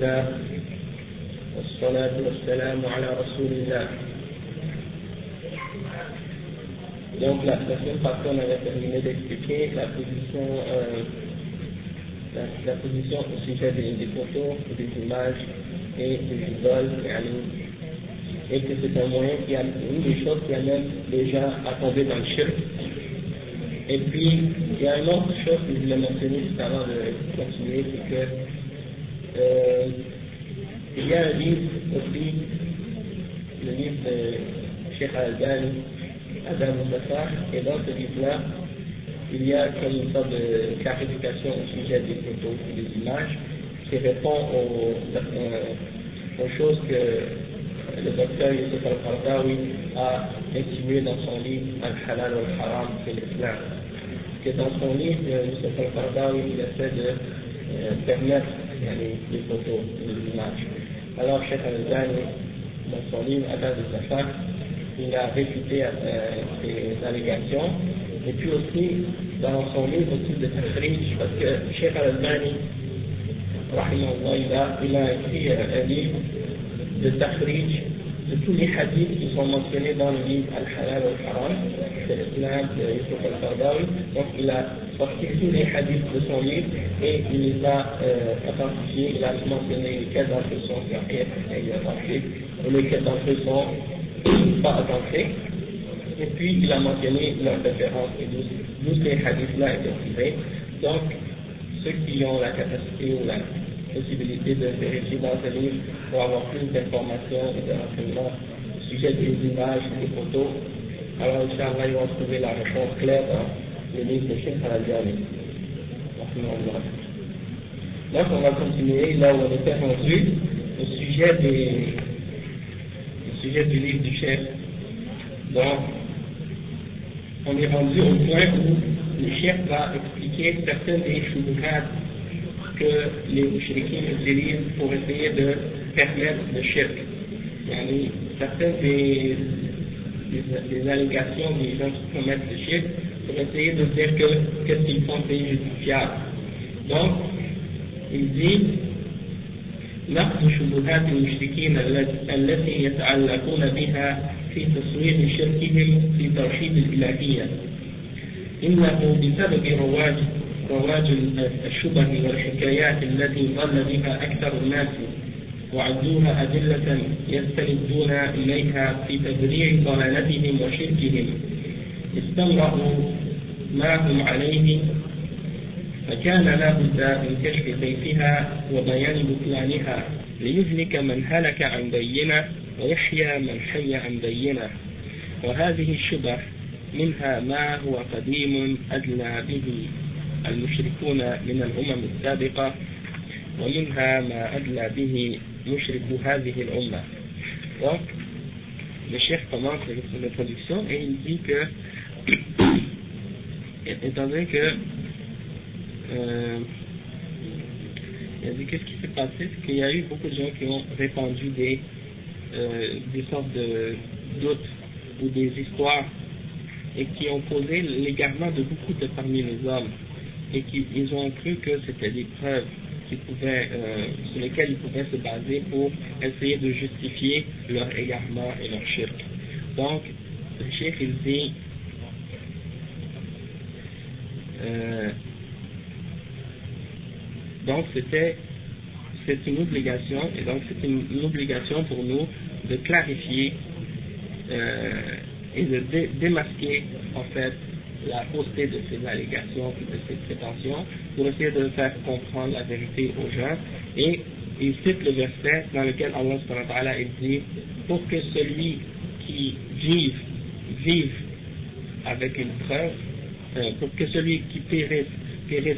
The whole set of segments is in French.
لله والصلاة والسلام على رسول الله Donc la, la semaine passée, on avait terminé d'expliquer la position, euh, la, la, position au sujet des, des, photos, des images et des idoles, et que c'est un moyen qui a une des choses qui amène les gens à tomber dans le shirk. Et puis, il y a une autre chose que je voulais mentionner juste avant de continuer, c'est que euh, il y a un livre aussi, le livre de Cheikh Al-Bani, Adam Mustafa, et dans ce livre-là, il y a comme une sorte de clarification au sujet des photos et des images qui répond aux, euh, choses que le docteur Youssef Al-Qardawi a insinué dans son livre Al-Halal Al-Haram c'est l'Islam. Que dans son livre, Youssef Al-Qardawi essaie de euh, permettre et les images. Alors, Cheikh Al-Zani, dans son livre Adam Mustafa, il a réfuté euh, ces allégations. Et puis aussi, dans son livre aussi de Tafrij, parce que Cheikh Al-Albani, il a, il a écrit un livre de Tafrij de tous les hadiths qui sont mentionnés dans le livre Al-Halal al-Haram, c'est l'islam de Yusuf al-Qardawi. Donc il a sorti tous les hadiths de son livre et il les a euh, authentifiés, il a mentionné lesquels d'entre eux sont authentiques, et lesquels d'entre eux sont pas authentiques. Et puis il a mentionné leurs références et d'où ces hadiths-là étaient tirés. Donc ceux qui ont la capacité ou la possibilité de vérifier dans ce livre pour avoir plus d'informations et de renseignements au sujet des images des photos. Alors, Inch'Allah, ils vont trouver la réponse claire le livre de Cheikh Al-Jani. Donc, on va continuer là où on était rendu au sujet du livre du chef. Donc, on est rendu au point où le chef va expliquer certaines des shubuhat que les mouchriquins utilisent pour essayer de permettre le. Yani, certaines des, allégations des gens qui commettent le shirk pour essayer de dire que qu'est-ce qu'ils font c'est justifiable. Donc, il dit نقد شبهات المشركين التي يتعلقون بها في تصوير شركهم في توحيد الإلهية إنه بسبب رواج رواج الشبه والحكايات التي ضل بها أكثر الناس وعدوها أدلة يستندون إليها في تبرير ضلالتهم وشركهم استمروا ما هم عليه فكان لا بد من كشف سيفها وبيان بطلانها ليهلك من هلك عن بينة ويحيى من حي عن بينة وهذه الشبه منها ما هو قديم أدلى به المشركون من الأمم السابقة ومنها ما أدلى به مشرك هذه الأمة. Donc, le chef commence l'introduction et il dit que, étant donné que, il a dit qu'est-ce qui s'est passé, c'est qu'il y a eu beaucoup de gens qui ont répandu des, euh, des sortes de doutes ou des histoires et qui ont causé l'égarement de beaucoup de parmi les hommes et qu'ils ont cru que c'était des preuves qui euh, sur lesquelles ils pouvaient se baser pour essayer de justifier leur égarement et leur shirk. Donc, le chef il dit euh, donc c'était c'est une obligation et donc c'est une, obligation pour nous de clarifier euh, et de dé démasquer en fait la fausseté de ces allégations de ces prétentions pour essayer de faire comprendre la vérité aux gens. Et il cite le verset dans lequel Allah il dit pour que celui qui vive, vive avec une preuve, pour que celui qui périsse, périsse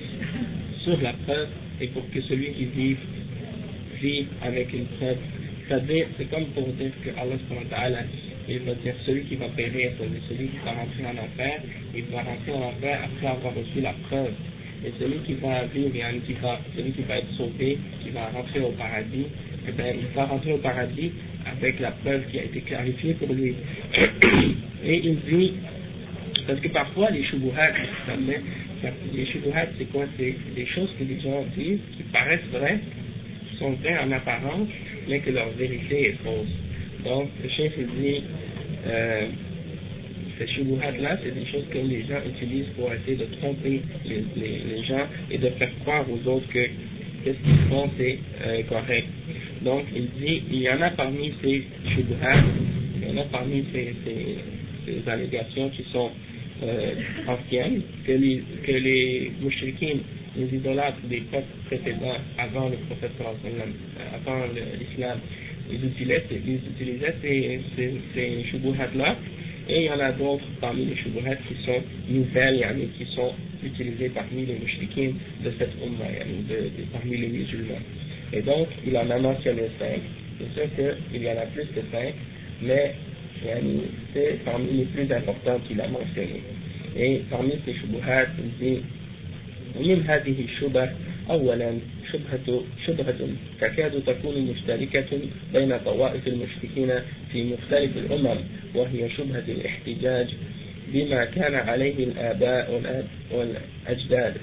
sur la preuve, et pour que celui qui vive, vive avec une preuve. C'est-à-dire, c'est comme pour dire que Allah il va dire celui qui va périr, celui qui va rentrer en enfer, il va rentrer en enfer après avoir reçu la preuve. Et celui qui va vivre, qui va, celui qui va être sauvé, qui va rentrer au paradis, eh bien, il va rentrer au paradis avec la preuve qui a été clarifiée pour lui. Et il dit, parce que parfois les shubuhat, les c'est quoi? C'est des choses que les gens disent qui paraissent vraies, sont vrais en apparence, mais que leur vérité est fausse. Donc, le chef dit, euh, ces shubuhat-là, c'est des choses que les gens utilisent pour essayer de tromper les, gens et de faire croire aux autres que qu'est-ce qu'ils font, c'est euh, correct. Donc, il dit, il y en a parmi ces shubuhat, il y en a parmi ces, ces, ces allégations qui sont euh, anciennes, que les, que les mouchriquines, les idolâtres des peuples précédents, avant le prophète avant l'islam, ils utilisaient, ils utilisaient ces, ces, ces shubuhat-là, et il y en a d'autres parmi les shubuhat qui sont nouvelles, qui sont utilisées parmi les mouchriquines de cette umma, parmi les musulmans. Et donc, il en a mentionné cinq. C'est sûr qu'il y en a plus que cinq, mais c'est parmi les plus importants qu'il a mentionné. Et parmi ces shubuhat, il dit ومن هذه الشبه أولا شبهة شبهة تكاد تكون مشتركة بين طوائف المشركين في مختلف الأمم وهي شبهة الاحتجاج بما كان عليه الآباء والأجداد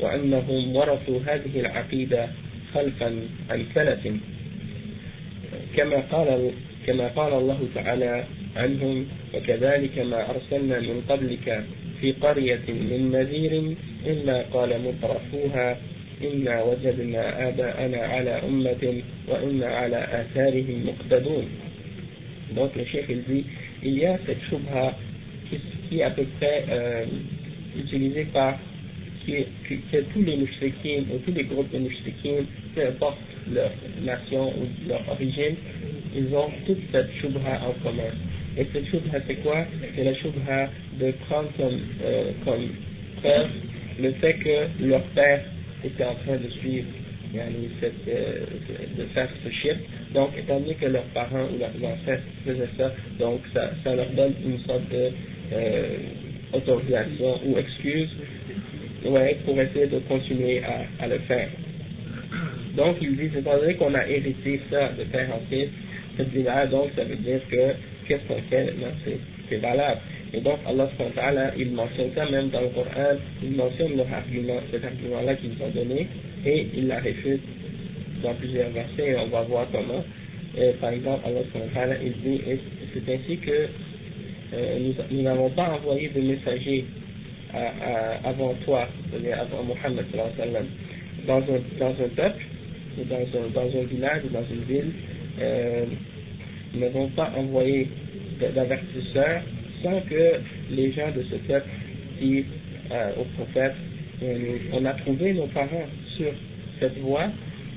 وأنهم ورثوا هذه العقيدة خلفا عن سلف كما قال كما قال الله تعالى عنهم وكذلك ما أرسلنا من قبلك في قرية من نذير إلا قال مترفوها إنا وجدنا آباءنا على أمة وإنا على آثارهم مقتدون. Donc le chef il dit, il y a cette qui, qui est à peu près euh, utilisée par que tous les mouchriquins ou tous les groupes de mouchriquins, peu importe leur nation ou leur origine, ils ont toute cette shubha en commun. Et cette shubha c'est quoi? C'est la shubha de prendre comme, euh, comme preuve le fait que leur père était en train de suivre euh, de faire ce chiffre. Donc, étant donné que leurs parents ou leurs ancêtres faisaient ça, donc ça, ça leur donne une sorte de euh, autorisation ou excuse ouais, pour essayer de continuer à, le faire. Donc, ils disent, étant donné qu'on a hérité ça de père en fils, cette vie-là, donc ça veut dire que qu'est-ce qu'on fait maintenant, c'est valable. Et donc Allah il mentionne ça même dans le Coran, il mentionne leur argument, cet argument-là qu'ils ont donné, et il la réfute dans plusieurs versets, et on va voir comment. Par exemple, Allah il dit, c'est ainsi que euh, nous n'avons pas envoyé de messagers avant toi, c'est-à-dire avant Mohammed dans un, dans un peuple, dans un, dans un village ou dans une ville, euh, nous n'avons pas envoyé d'avertisseurs sans que les gens de ce peuple disent euh, au prophète on a trouvé nos parents sur cette voie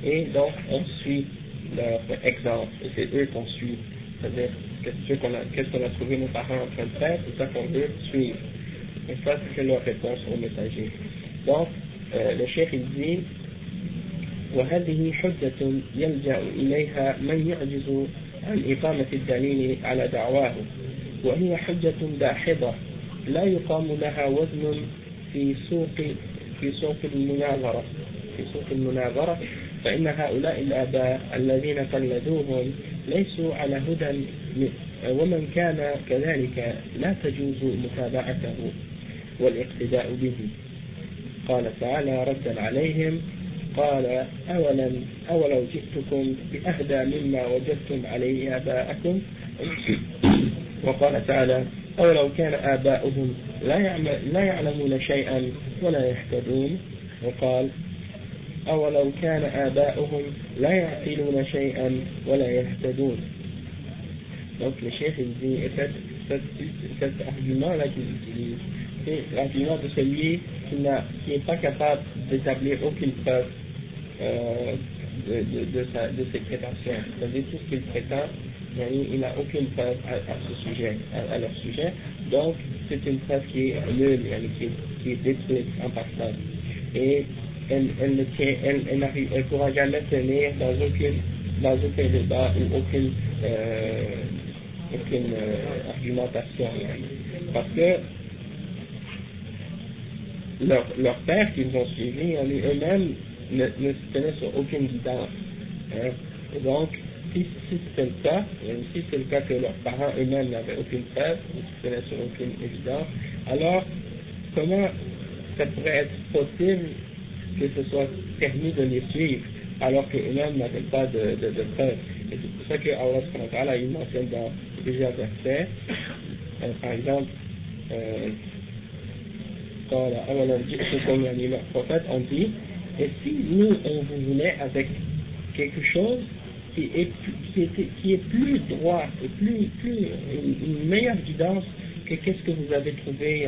et donc on suit leur exemple et c'est eux qu'on suit. C'est-à-dire qu'est-ce qu'on a, qu'est-ce qu'on a trouvé nos parents en train de faire, c'est ça qu'on veut suivre. Et ça c'est leur réponse au messager. Donc euh, le chef il dit وهذه حجة يلجأ إليها من يعجز عن إقامة الدليل على دعواه وهي حجة داحضة لا يقام لها وزن في سوق في سوق المناظرة في سوق المناظرة فإن هؤلاء الآباء الذين قلدوهم ليسوا على هدى ومن كان كذلك لا تجوز متابعته والاقتداء به قال تعالى ردا عليهم قال أولم أولو جئتكم بأهدى مما وجدتم عليه آباءكم وقال تعالى أولو كان آباؤهم لا, لا يعلمون شيئا ولا يهتدون وقال أولو كان آباؤهم لا يعقلون شيئا ولا يهتدون Donc le chef il dit, et cet, cet, cet argument-là qu'il utilise, c'est l'argument de celui qui n'est pas capable d'établir aucune preuve euh, de, sa, de ses prétentions. C'est-à-dire tout ce qu'il prétend, il n'a aucune preuve à, ce sujet, à, leur sujet. Donc, c'est une preuve qui est nulle, qui est, qui est détruite en partant. Et elle, ne tient, elle pourra jamais tenir dans aucune, dans aucun débat ou aucune, euh, aucune euh, argumentation. Parce que leur, leur père qu'ils ont suivi, eux-mêmes ne, ne sur aucune guidance. Hein. Donc, si, si c'est le cas, et si c'est le cas que leurs parents eux-mêmes n'avaient aucune preuve, ne sur aucune évidence, alors comment ça pourrait être possible que ce soit permis de les suivre alors qu'eux-mêmes n'avaient pas de, de, de preuves? Et c'est pour ça que Allah il mentionne dans plusieurs versets, euh, par exemple, euh, dans la prophète, on dit, et si nous on vous venait avec quelque chose qui est, qui est, qui est plus droit et plus, une, meilleure guidance que qu'est-ce que vous avez trouvé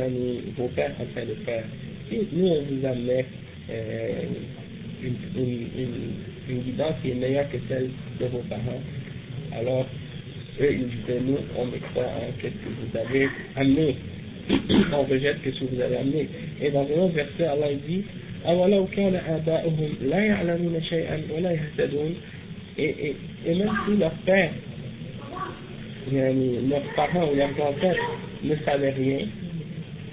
vos pères en train de faire. Si nous on vous amenait euh, une, une, une, guidance qui est meilleure que celle de vos parents, alors eux ils disaient nous on met croit en qu'est-ce que vous avez amené, on rejette ce que vous avez amené. Et dans un autre verset Allah dit أولو كان آباؤهم لا يعلمون شيئا ولا يهتدون et, et, et même si leur père, leurs parents ou leurs ancêtres ne savaient rien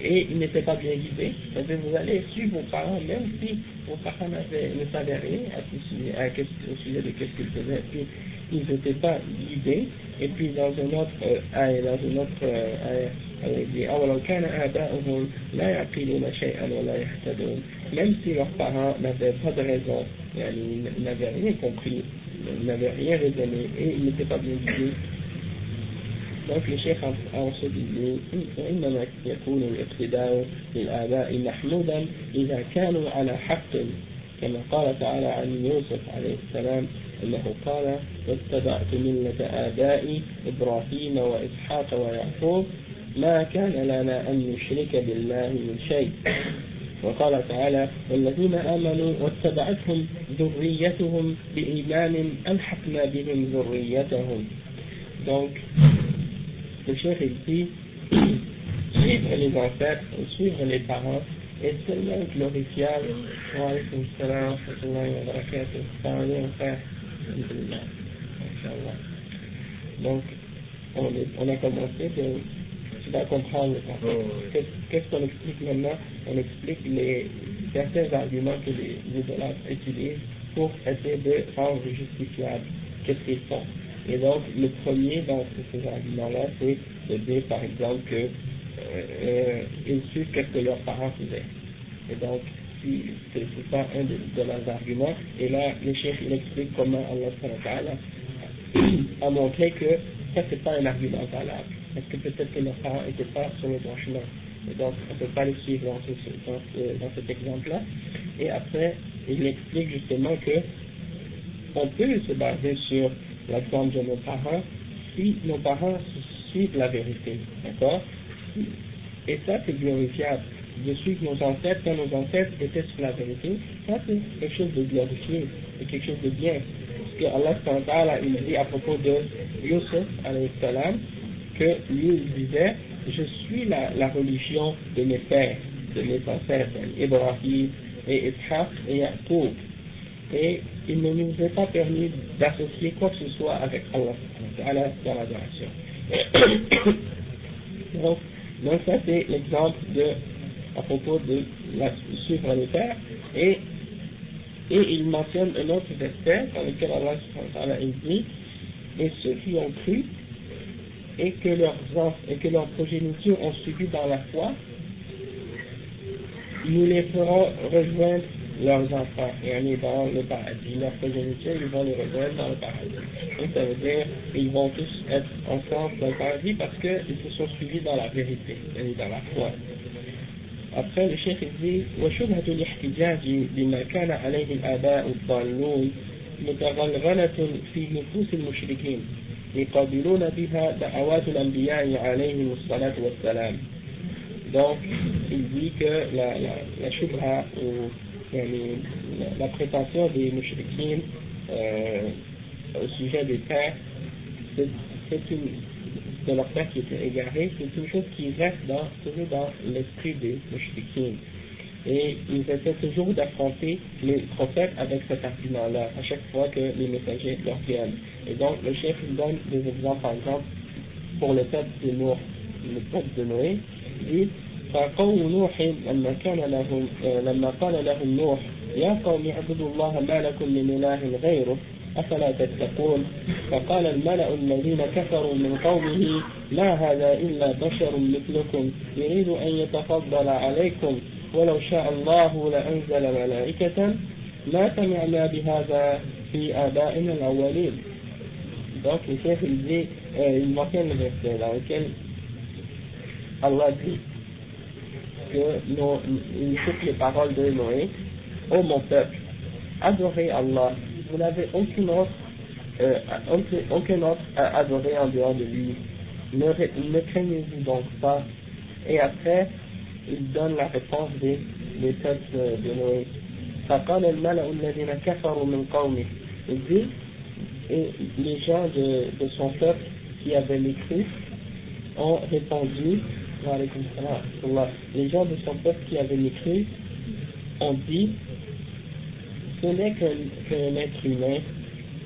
et ils n'étaient pas bien guidés, c'est-à-dire vous allez suivre vos parents même si vos parents ne savaient rien à ce sujet, à, au sujet de ce qu'ils faisaient, puis ils n'étaient pas guidés, et puis dans un autre euh, dans une autre euh, il dit أولو كان آباؤهم لا يعقلون شيئا ولا يهتدون même si leurs parents n'avaient pas de raison, ils n'avaient rien compris, ils n'avaient rien raisonné et ils n'étaient pas bien guidés. Donc le chef ensuite dit إنما يكون الاقتداء بالآباء محمودا إذا كانوا على حق كما قال تعالى عن يوسف عليه السلام أنه قال واتبعت ملة آبائي إبراهيم وإسحاق ويعقوب ما كان لنا أن نشرك بالله من شيء وقال تعالى والذين آمنوا واتبعتهم ذريتهم بإيمان ألحقنا بهم ذريتهم donc le chef dit suivre les ancêtres suivre les parents est tellement glorifiable wa alaykum salam wa rahmatullahi wa barakatuh donc on, est, on a commencé de tu vas comprendre oh, Qu'est-ce qu'on explique maintenant? On explique les, certains arguments que les idolâtres utilisent pour essayer de rendre justifiable qu'est-ce qu'ils font. Et donc, le premier dans ces arguments-là, c'est de dire, par exemple, que euh, euh ils suivent ce que leurs parents faisaient. Et donc, si c'est ça un de, leurs arguments. Et là, le chef, il explique comment Allah a montré que ça, c'est pas un argument valable parce que peut-être que leurs parents n'étaient pas sur le droit chemin. Et donc, on ne peut pas les suivre dans, ce, dans, cet exemple-là. Et après, il explique justement que on peut se baser sur l'exemple de nos parents si nos parents suivent la vérité. D'accord? Et ça, c'est glorifiable. De suivre nos ancêtres quand nos ancêtres étaient sur la vérité, ça, c'est quelque chose de glorifié, c'est quelque chose de bien. Parce que Allah, il dit à propos de Yusuf, salam, que lui il disait je suis la, religion de mes pères, de mes ancêtres, Ibrahim et Ishaq et Yaqub. Et il ne nous est pas permis d'associer quoi que ce soit avec Allah dans l'adoration. donc, donc ça c'est l'exemple de à propos de la, les pères et et il mentionne un autre verset dans lequel Allah dit et ceux qui ont cru et que leurs et que leurs progénitures ont suivi dans la foi, nous les ferons rejoindre leurs enfants et on est dans le paradis. Leurs progénitures, ils vont les rejoindre dans le paradis. Donc ça veut dire qu'ils vont tous être ensemble dans le paradis parce qu'ils se sont suivis dans la vérité, dans la foi. Après, le chef dit وشبهة الاحتجاج بما كان عليه الآباء الضالون متغلغلة في نفوس المشركين يقابلون بها دعوات الأنبياء عليهم الصلاة والسلام. Donc il dit que la, la, la shubha ou la, la prétention des mouchriquines euh, au sujet des pères c'est une de leur père qui était égaré c'est une chose qui reste dans, toujours dans l'esprit des mouchriquines et ils essaient toujours d'affronter les prophètes avec cet argument-là, à chaque fois que les messagers leur viennent. Et donc, le chef donne des exemples, par exemple, pour le peuple de Noé, le peuple de Noé, dit, فقوم نوح لما كان لهم لما قال لهم نوح يا قوم اعبدوا الله ما لكم من اله غيره أفلا تتقون؟ فقال الملأ الذين كفروا من قومه ما هذا إلا بشر مثلكم يريد أن يتفضل عليكم ولو شاء الله لأنزل ملائكة ما سمعنا بهذا في آبائنا الأولين. Donc le chef il dit euh, il mentionne le verset dans lequel Allah dit que nos, il cite les paroles de Noé Ô mon peuple adorez Allah vous n'avez aucun autre euh, aucun autre à adorer en dehors de lui ne, ne craignez-vous donc pas et après il donne la réponse des, des peuples de Noé فقال الملأ الذين كفروا من قومه il dit et les gens de, de son peuple qui avaient mécru ont répondu les gens de son peuple qui avaient mécru ont dit ce n'est qu'un être humain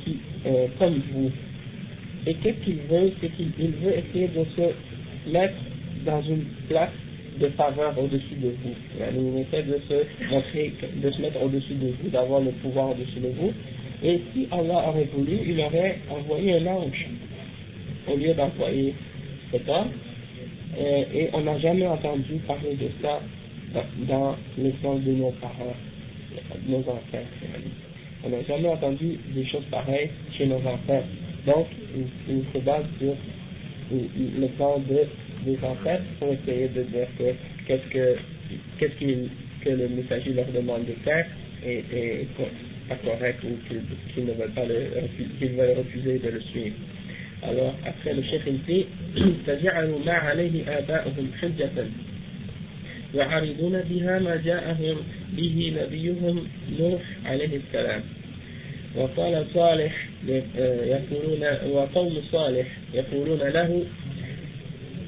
qui, euh, comme vous et qu'est-ce qu'il veut? C'est qu'il veut essayer de se mettre dans une place de faveur au-dessus de vous. Il essaie de se montrer, de se mettre au-dessus de vous, d'avoir le pouvoir au-dessus de vous. Et si Allah aurait voulu, il aurait envoyé un ange au lieu d'envoyer cet homme. Euh, et, on n'a jamais entendu parler de ça dans, dans de nos parents, nos ancêtres. On n'a jamais entendu des choses pareilles chez nos ancêtres. Donc, il, se base sur le plan de, des ancêtres pour essayer de dire que qu'est-ce que, qu'est-ce que le messager leur demande de faire et, et pas correct ou qu'ils ne veulent pas le, qu'ils veulent refuser de le suivre. Alors, après le chef il dit, فجعلوا ما عليه آباؤهم حجة يعارضون بها ما جاءهم به نبيهم نوح عليه السلام. وقال صالح يقولون وقوم صالح يقولون له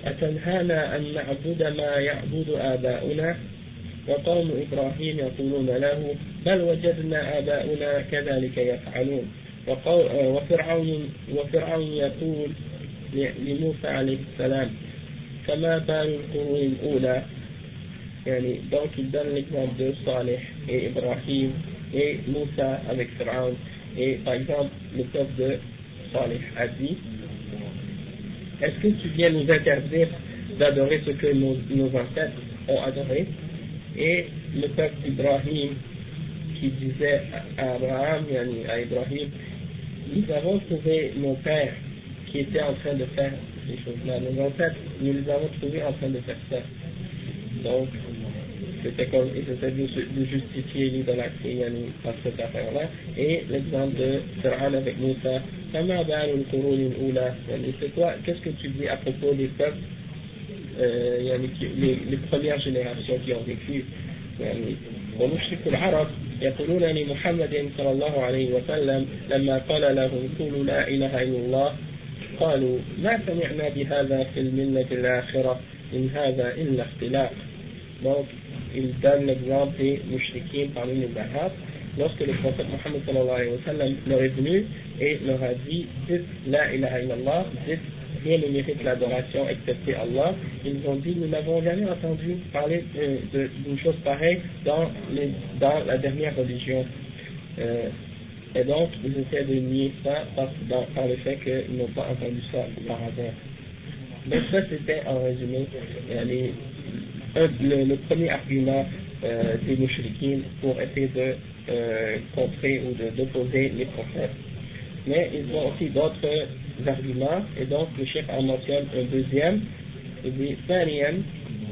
أتنهانا أن نعبد ما يعبد آباؤنا؟ وقوم إبراهيم يقولون له بل وجدنا آباؤنا كذلك يفعلون. وفرعون, وفرعون يقول لموسى عليه السلام فما بال القرون الأولى؟ Donc il donne l'exemple de Saleh et Ibrahim et Moussa avec Pharaon et par exemple le peuple de Saleh a dit est-ce que tu viens nous interdire d'adorer ce que nos, ancêtres ont adoré? Et le peuple d'Ibrahim qui disait à Abraham, à Ibrahim, nous avons trouvé nos pères qui étaient en train de faire ces choses-là. Nos ancêtres, nous les avons trouvés en train de faire ça. Donc, c'était comme, c'était de, justifier l'idolâtrie par cette affaire-là. Et l'exemple de Pharaon avec Moussa, c'est quoi, qu'est-ce que tu dis à propos des peuples euh, les, les premières générations qui ont vécu يعني ومشرك العرب يقولون لمحمد صلى الله عليه وسلم لما قال لهم قولوا لا إله إلا الله قالوا ما سمعنا بهذا في الملة الآخرة إن هذا إلا اختلاف donc il donne l'exemple des mouchriquins parmi les arabes lorsque le prophète Mohammed sallallahu alayhi wa sallam leur est venu et leur a dit dites la ilaha illallah dites rien ne mérite l'adoration excepté Allah, ils ont dit nous n'avons jamais entendu parler euh, d'une chose pareille dans, les, dans la dernière religion. Euh, et donc, ils essaient de nier ça par, par le fait qu'ils n'ont pas entendu ça par hasard. Donc ça, c'était en résumé le, le, premier argument euh, des mouchriquins pour essayer de euh, contrer ou d'opposer les prophètes. Mais ils ont aussi d'autres arguments et donc le chef en mentionne un deuxième ثانيا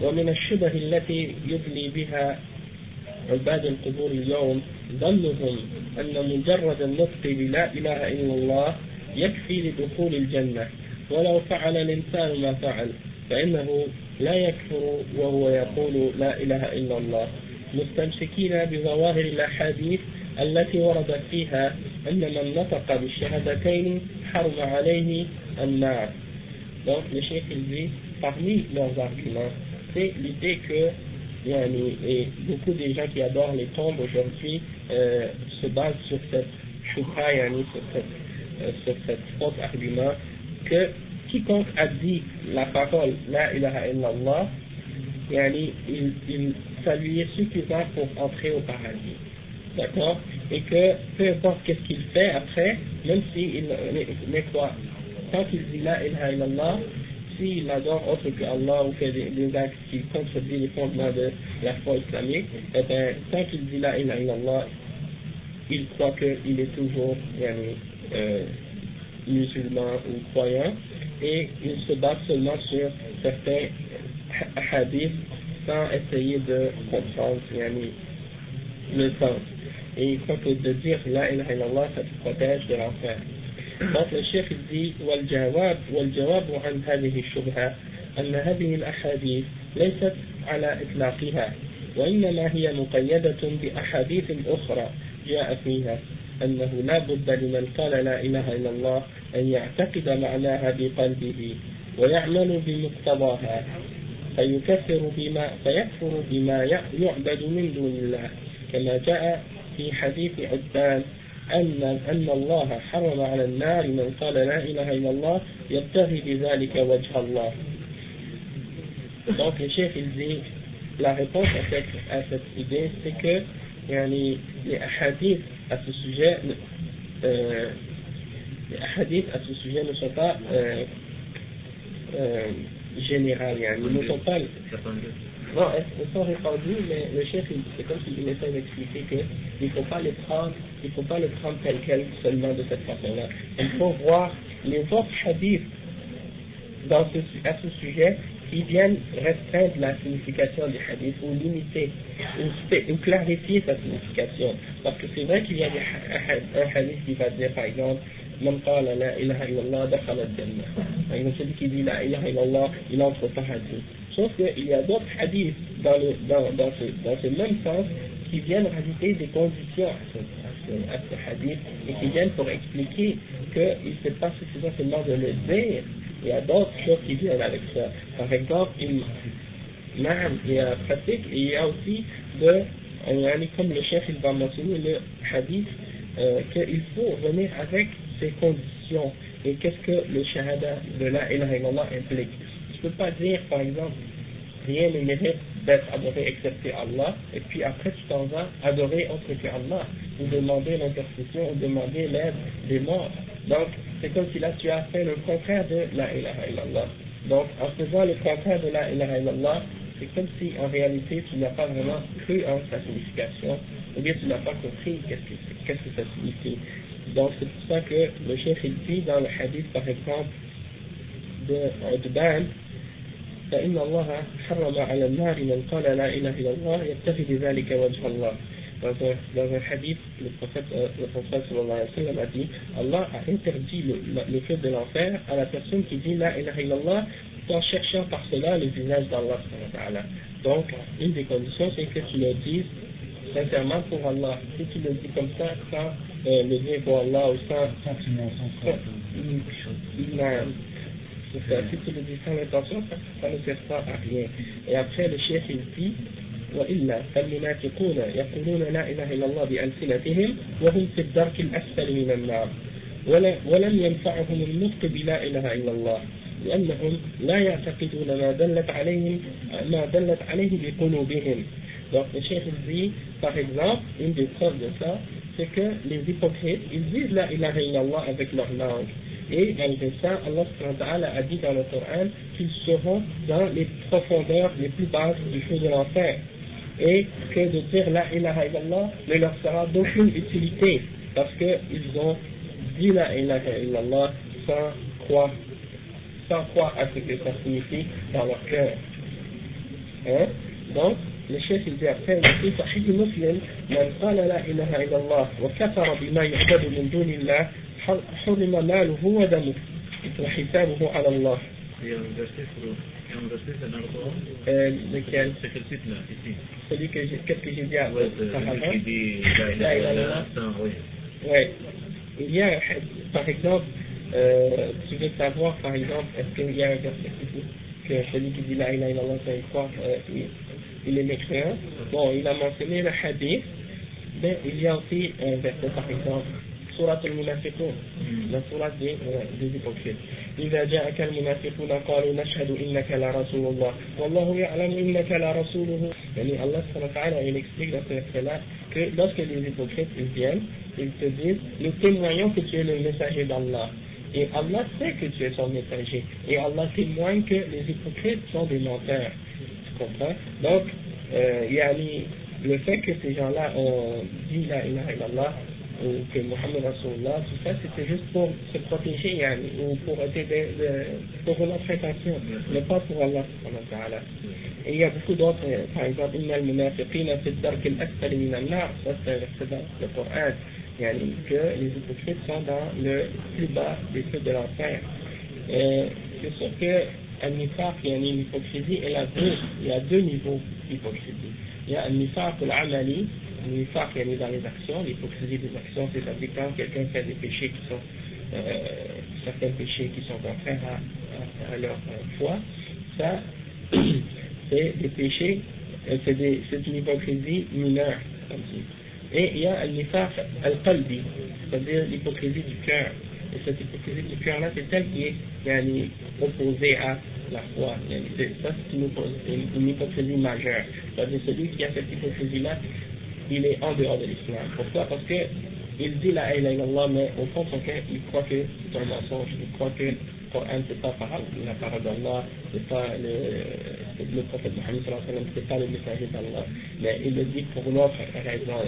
ومن الشبه التي يدلي بها عباد القبور اليوم ظنهم أن مجرد النطق بلا إله إلا الله يكفي لدخول الجنة ولو فعل الإنسان ما فعل فإنه لا يكفر وهو يقول لا إله إلا الله مستمسكين بظواهر الأحاديث التي وردت فيها أن من نطق بالشهادتين حرم عليه النار donc le chef il dit parmi leurs arguments c'est l'idée que et beaucoup de gens qui adorent les tombes aujourd'hui euh, se basent sur cette choukha, yani, sur cette, euh, sur cette fausse argument que quiconque a dit la parole La ilaha illallah yani, il, il, ça lui est suffisant pour entrer au paradis. D'accord? Et que peu importe qu'est-ce qu'il fait après, même s'il mais quoi? Tant qu'il dit la ilaha illallah, s'il adore autre que Allah ou fait des, actes qui contredisent les fondements de la foi islamique, eh bien, tant qu'il dit la ilaha illallah, il croit qu'il est toujours euh, musulman ou croyant, et il se base seulement sur certains hadiths sans essayer de comprendre le sens. Et il croit que de dire La ilaha illallah, ça te protège de l'enfer. Donc le chef dit والجواب والجواب عن هذه الشبهة أن هذه الأحاديث ليست على إطلاقها وإنما هي مقيدة بأحاديث أخرى جاء فيها أنه لا بد لمن قال لا إله إلا الله أن يعتقد معناها بقلبه ويعمل بمقتضاها فيكفر بما فيكفر بما يعبد من دون الله كما جاء في حديث عبان أن أن الله حرم على النار من قال لا إله إلا الله يبتغي بذلك وجه الله. Donc le chef il dit la réponse à cette, à cette idée c'est que yani, les hadiths euh, à ce sujet ne sont pas euh, euh, yani, ne sont pas mais le chef, c'est comme s'il essaie d'expliquer qu'il ne faut pas les prendre, il faut pas les prendre tel quel seulement de cette façon-là. Il faut voir les autres hadiths dans à ce sujet qui viennent restreindre la signification du hadith ou limiter ou, clarifier sa signification. Parce que c'est vrai qu'il y a un hadith qui va dire par exemple من قال لا إله إلا الله دخل الجنة. Par exemple, celui qui dit la ilaha illallah, il entre au paradis. Sauf qu'il y a d'autres hadiths dans, le, dans, dans, ce, dans ce même sens qui viennent rajouter des conditions à ce, à ce, hadith et qui viennent pour expliquer qu'il ne s'est pas suffisant seulement de le dire, il y a d'autres choses qui viennent avec ça. Par exemple, il, il y a pratique et il y a aussi de, comme le chef il va mentionner le hadith, euh, qu'il faut venir avec ces conditions et qu'est-ce que le shahada de la ilaha illallah implique? Je ne peux pas dire, par exemple, rien ne mérite d'être adoré excepté Allah, et puis après tu t'en vas adorer autre que Allah, ou demander l'intercession, ou demander l'aide des morts. Donc, c'est comme si là tu as fait le contraire de la ilaha illallah. Donc, en faisant le contraire de la ilaha illallah, c'est comme si en réalité tu n'as pas vraiment cru en sa signification, ou bien tu n'as pas compris qu'est-ce que, qu'est-ce que ça signifie. Donc, c'est pour ça que le chef il dit dans le hadith, par exemple, de Udban, فإن الله حرم على النار من قال لا إله إلا الله يبتغي بذلك وجه الله dans un, dans un hadith, le prophète, euh, le prophète sallallahu alayhi wa sallam a dit Allah a interdit le, le, feu de l'enfer à la personne qui dit La ilaha illallah en cherchant par cela le visage d'Allah. Donc, une des conditions, c'est que tu le dises sincèrement pour Allah. Si tu le dis comme ça, sans euh, le dire pour Allah ou sans. Sans, sans, sans, si tu le dis sans l'intention, ça, ça ne sert pas à rien. Et après, le chef, il dit وإلا فالمنافقون يقولون لا إله إلا الله بألسنتهم وهم في الدرك الأسفل من النار ولم ينفعهم النطق بلا إله إلا الله لأنهم لا يعتقدون ما دلت عليهم ما دلت عليه بقلوبهم Donc le chef dit, par exemple, une des preuves de ça, c'est que les hypocrites, ils disent la ilaha illallah avec leur langue. Et malgré ça, Allah a dit dans le Coran qu'ils seront dans les profondeurs les plus basses du feu de l'enfer. Et que de dire la ilaha illallah ne leur sera d'aucune utilité parce qu'ils ont dit la ilaha illallah sans croire, sans croire à ce que ça signifie dans leur cœur. Hein? Donc, le chef il dit après, في صحيح مسلم من قال لا إله إلا الله وكفر بما يعبد من دون الله حرم ماله ودمه وحسابه على الله. un euh, lequel C'est quel là, ici? Celui que j'ai, qu'est-ce que j'ai dit avant? Ouais, Celui qui dit La ilaha oui. Ouais. Il y a, par exemple, euh, tu veux savoir, par exemple, est-ce qu'il y a un verset qui dit que celui qui dit La ilaha illallah, c'est croire, euh, il, il est mécréant? Bon, il a mentionné le hadith, mais il y a aussi un verset, par exemple, سورة المنافقون من سورة دي دي hypocrites إذا جاءك المنافقون قالوا نشهد إنك لرسول الله والله يعلم إنك لرسوله يعني الله سبحانه وتعالى il explique dans ce verset-là que lorsque les hypocrites ils viennent ils te disent nous témoignons que tu es le messager d'Allah et Allah sait que tu es son messager et Allah témoigne que les hypocrites sont des menteurs tu comprends donc euh, yani, le fait que ces gens-là ont dit la ilaha illallah ou que Mohammed Rasulullah, tout ça, c'était juste pour se protéger, yani, ou pour, aider pour notre intention, mais pas pour Allah. Et il y a beaucoup d'autres, euh, par exemple, Inna al-munafiqina fi dark al-asfali min al-nar, ça c'est dans le Coran, yani, que les hypocrites sont dans le plus bas des feux de l'enfer. C'est sûr que al-nifaq, yani l'hypocrisie, elle a deux, il y a deux niveaux d'hypocrisie. Il y a al-nifaq al-amali, nifaq est dans les actions, l'hypocrisie des actions, c'est-à-dire quand quelqu'un fait des péchés qui sont, euh, certains péchés qui sont contraires à, à, leur euh, foi, ça, c'est des péchés, euh, c'est une hypocrisie mineure, comme Et il y a al-qalbi, c'est-à-dire l'hypocrisie du cœur. Et cette hypocrisie du cœur-là, c'est celle qui est opposée à la foi. Ça, c'est une, une, hypocrisie majeure. C'est-à-dire celui qui a cette hypocrisie-là, il est en dehors de l'islam. Pourquoi? Parce que il dit la ilaha illallah, mais au fond son cœur, il croit que c'est un mensonge, il croit que le Coran c'est pas la parole d'Allah, c'est pas le, le prophète Mohammed c'est pas le messager d'Allah, mais il le dit pour notre raison,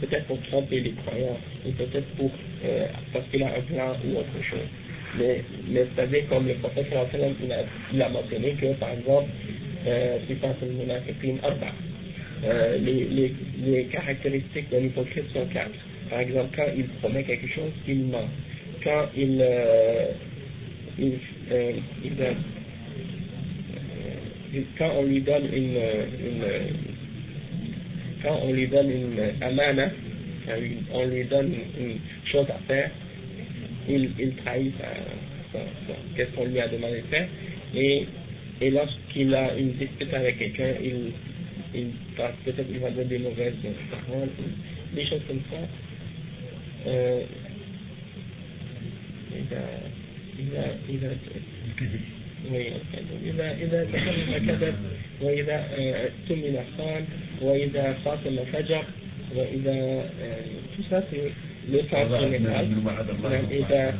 peut-être pour tromper les croyants, ou peut-être pour, euh, parce qu'il a un plan ou autre chose. Mais, mais c'est-à-dire comme le prophète il a, il a mentionné que par exemple, euh, c'est pas une arba, euh, les, les, caractéristiques d'un hypocrite sont quatre. Par exemple, quand il promet quelque chose, il ment. Quand il, euh, il, euh, il, quand on lui donne une, une quand on lui donne une amana, on lui donne une chose à faire, il, il trahit qu'est-ce qu'on lui a demandé de faire, et, et lorsqu'il a une dispute avec quelqu'un, il il peut-être il va dire des mauvaises paroles, des choses comme ça. Euh, إذا إذا إذا إذا إذا تكلم كذب وإذا اؤتمن خان وإذا خاصم فجر وإذا le sens général إذا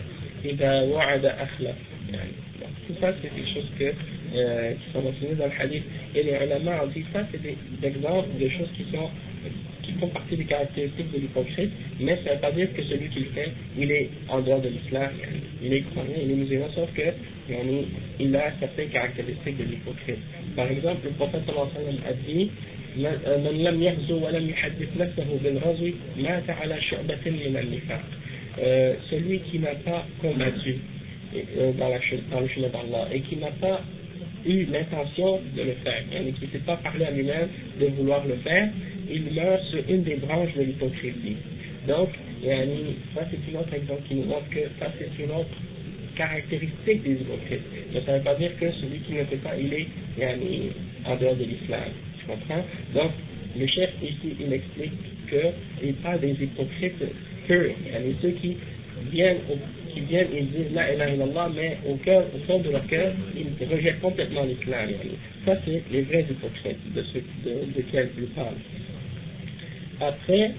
إذا وعد أخلف يعني tout ça c'est des choses que euh, qui sont mentionnées dans le hadith. Et les ulama ont dit ça, c'est des, exemples de choses qui sont qui font partie des caractéristiques de l'hypocrite, mais ça ne veut pas dire que celui qui le fait, il est en dehors de l'islam, il est croyant, il est musulman, sauf que il a certaines caractéristiques de l'hypocrite. Par exemple, le prophète sallallahu a dit من لم يغزو ولم يحدث نفسه بالغزو مات على شعبة من النفاق. celui qui n'a pas combattu euh, dans, la, dans le chemin d'Allah et qui n'a pas eu l'intention de le faire, et qui ne s'est pas parlé à lui-même de vouloir le faire, il meurt sur une des branches de l'hypocrisie. Donc, ça c'est un autre exemple qui nous montre que ça c'est une autre caractéristique des hypocrites. Mais ça ne veut pas dire que celui qui ne fait pas, il est en dehors de l'islam. Tu comprends? Donc, le chef ici, il explique qu'il parle des hypocrites purs, ceux qui viennent au qui viennent et disent la ilaha illallah, mais au, cœur, au fond de leur cœur, ils rejettent complètement l'islam. Ça, c'est les vrais hypocrites de ceux de, de quels ils parlent. Après,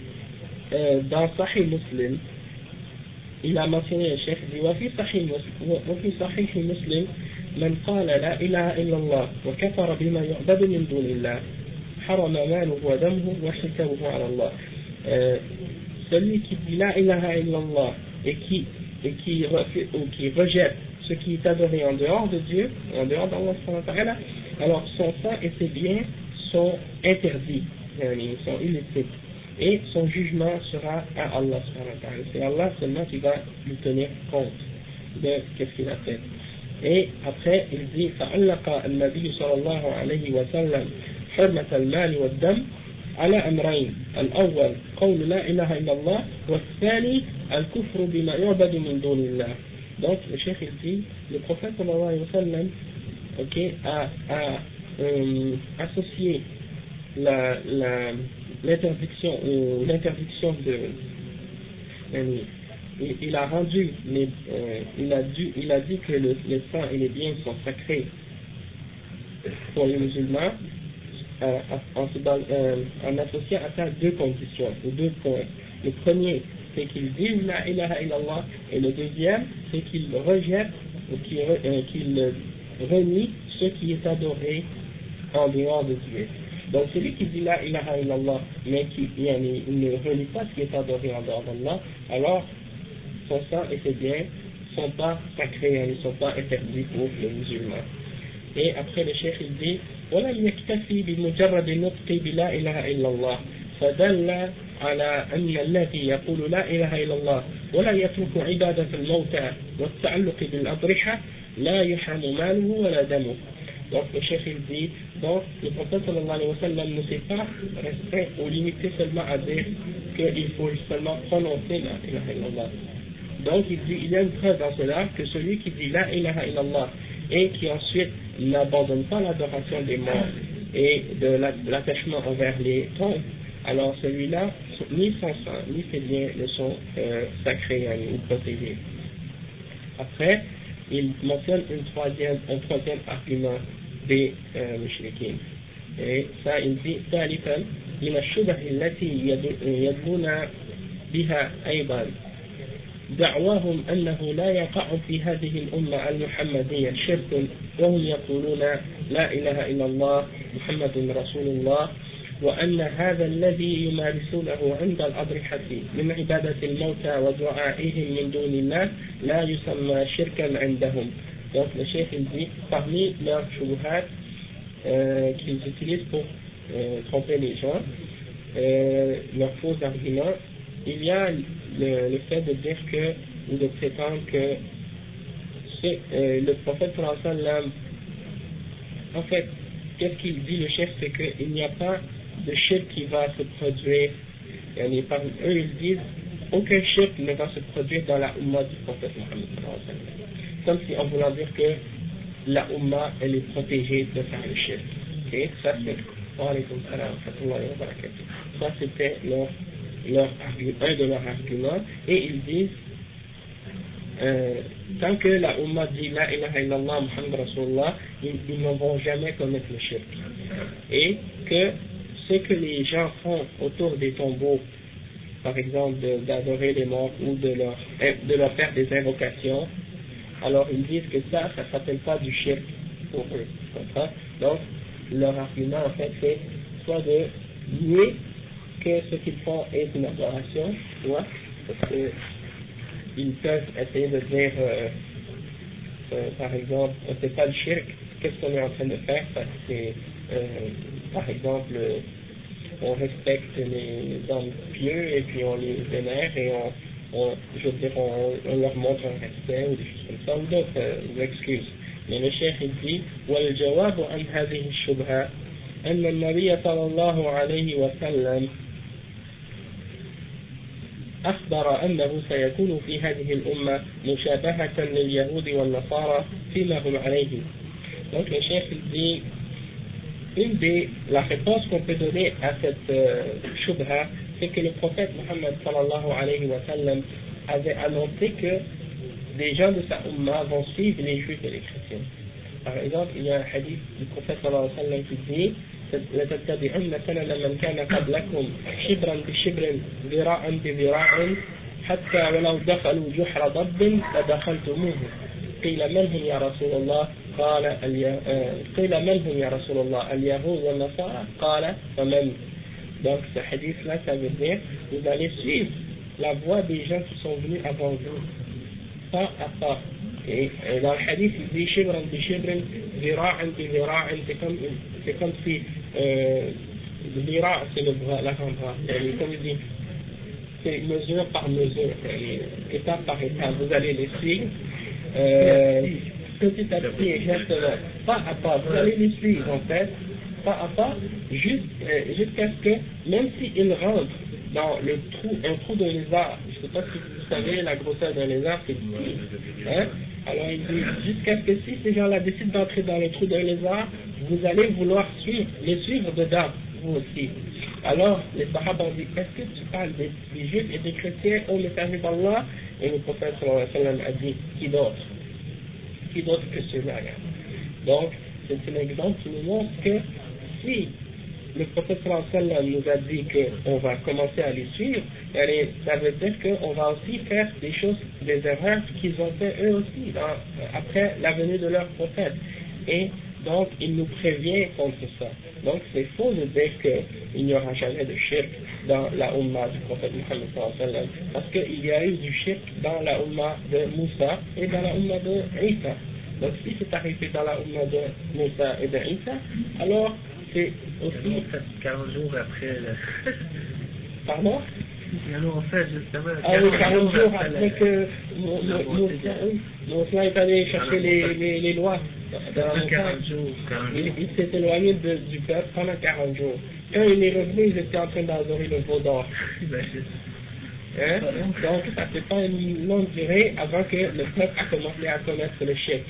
euh, dans Sahih Muslim, il a mentionné le chef, il dit وفي صحيح وفي صحيح مسلم من قال لا إله إلا الله وكفر بما يعبد من دون الله حرم ماله ودمه وحسابه على الله. Euh, celui qui dit la ilaha illallah et qui et qui, ou qui rejette ce qui est adoré en dehors de Dieu, en dehors d'Allah, alors son sang et ses biens sont interdits, ils sont illicites. Et son jugement sera à Allah. C'est Allah seulement qui va lui tenir compte de ce qu'il a fait. Et après, il dit فعلق النبي صلى الله عليه وسلم حرمة المال والدم على أمرين الأول قول لا إله إلا الله والثاني الكفر بما يعبد من دون الله donc le chef il dit le prophète sallallahu alayhi wa sallam ok a, a euh, associé la l'interdiction ou l'interdiction de il, il, a rendu les, euh, il a dû il a dit que le, les sang et les biens sont sacrés pour les musulmans euh, associant à ça deux conditions, ou deux points. Le premier, c'est qu'il disent la ilaha illallah, et le deuxième, c'est qu'il rejette ou qu'il euh, renie ce qui est adoré en dehors de Dieu. Donc celui qui dit la ilaha illallah, mais qui yani, ne relie pas ce qui est adoré en dehors d'Allah, alors son sang et ses biens ne sont pas sacrés, ils ne sont pas interdits pour les musulmans. Et après le cheikh il dit ولم يكتفي بمجرد النطق بلا إله إلا الله فدل على أن الذي يقول لا إله إلا الله ولا يترك عبادة الموتى والتعلق بالأضرحة لا يحرم ماله ولا دمه Donc le chef il dit, donc le prophète sallallahu alayhi wa sallam ne s'est pas restreint ou limité seulement à dire qu'il faut seulement prononcer la ilaha illallah. Donc il dit, il y a une preuve dans cela que celui qui dit la ilaha illallah et qui ensuite n'abandonne pas l'adoration des morts et de l'attachement envers les tombes, alors celui-là, ni son sang, ni ses biens ne sont euh, sacrés ou protégés. Après, il mentionne une troisième, un troisième argument des euh, mushrikin. Et ça, il dit, ثالثا من الشبه التي يدلون بها أيضا دعواهم أنه لا يقع في هذه الأمة المحمدية شرك وهم يقولون لا إله إلا الله محمد رسول الله وأن هذا الذي يمارسونه عند الأضرحة من عبادة الموتى ودعائهم من دون الله لا يسمى شركا عندهم. Donc le chef il dit, parmi leurs shubuhat euh, qu'ils utilisent pour euh, tromper les gens, euh, leurs faux arguments, il y a le, fait de dire que, ou de prétendre que euh, le prophète sallam, en fait, qu'est-ce qu'il dit le chef, c'est qu'il n'y a pas de shirk qui va se produire. Et par eux, ils disent, aucun shirk ne va se produire dans la Ummah du prophète Mohammed Comme si on voulait dire que la Ummah, elle est protégée de faire le shirk. Ok, ça c'est, ça c'était leur leur, un de leurs arguments, et ils disent euh, tant que la Ummah dit La ilaha illallah Muhammad Rasulullah, ils, ils, ne vont jamais commettre le shirk. Et que ce que les gens font autour des tombeaux, par exemple d'adorer les morts ou de leur, de leur faire des invocations, alors ils disent que ça, ça ne s'appelle pas du shirk pour eux. Donc, leur argument en fait c'est soit de nier que ce qu'ils font est une adoration, tu vois, parce que ils peuvent essayer de dire, euh, euh, par exemple, c'est pas le shirk, qu'est-ce qu'on est en train de faire parce que, euh, par exemple, on respecte les hommes pieux et puis on les vénère et on, on je veux dire, on, leur montre un respect ou des choses comme ça, ou d'autres excuses. Mais le cheikh il dit, والجواب عن هذه الشبهة أن النبي صلى الله عليه وسلم أخبر أنه سيكون في هذه الأمة مشابهة لليهود والنصارى فيما هم عليه. Donc le chef dit, une des, la réponse qu'on peut donner à cette euh, shubha, c'est que le prophète Muhammad sallallahu alayhi wa sallam avait annoncé que les gens de sa umma vont suivre les juifs et les chrétiens. Par exemple, il y a un hadith du prophète sallallahu alayhi wa sallam qui dit لتتبعن سنن من كان قبلكم شبرا بشبر ذراعا بذراع حتى ولو دخلوا جحر ضب لدخلتموه قيل من هم يا رسول الله قال قيل من هم يا رسول الله اليهود والنصارى قال فمن Donc ce hadith-là, ça veut dire, vous allez suivre la voie des gens qui sont venus avant vous, pas à pas. Et, dans le hadith, il dit shibran bi shibran, vira'an bi vira'an, c'est comme, c'est comme si euh, l'ira, c'est le bras, l'avant-bras. Comme il dit, c'est mesure par mesure, étape par étape. Vous allez les suivre. Euh, petit à petit, exactement, pas à pas. Vous allez les suivre, en fait, pas à pas, euh, jusqu'à ce que, même s'ils rentrent dans le trou, un trou de lézard, je ne sais pas si vous savez, la grosseur d'un lézard, c'est hein? Alors il dit, jusqu'à ce que si ces gens-là décident d'entrer dans le trou d'un lézard, vous allez vouloir suivre, les suivre dedans, vous aussi. Alors, les Sahaba ont dit, est-ce que tu parles des, juifs et des chrétiens au message d'Allah? Et le prophète a dit, qui d'autre? Qui d'autre que ceux-là? Donc, c'est un exemple qui nous montre que si le prophète sallam nous a dit qu'on va commencer à les suivre, ça veut dire qu'on va aussi faire des choses, des erreurs qu'ils ont fait eux aussi après la venue de leur prophète. Et Donc, il nous prévient contre ça. Donc, c'est faux de dire qu'il n'y aura jamais de shirk dans la Ummah du prophète Muhammad parce qu'il y a eu du shirk dans la Ummah de Moussa et dans la Ummah de Isa. Donc, si c'est arrivé dans la Ummah de Moussa et de Isa, alors c'est aussi. 40 jours après. Pardon? Alors en fait, justement, ah oui, 40 jours après que Moussa est allé chercher les, les, les lois. Dans 40 jours, Il, il s'est éloigné de, du peuple pendant 40 jours. Quand il est revenu, ils étaient en train d'adorer le veau d'or. Hein? Donc, ça fait pas une longue durée avant que le peuple a commencé à connaître le chef.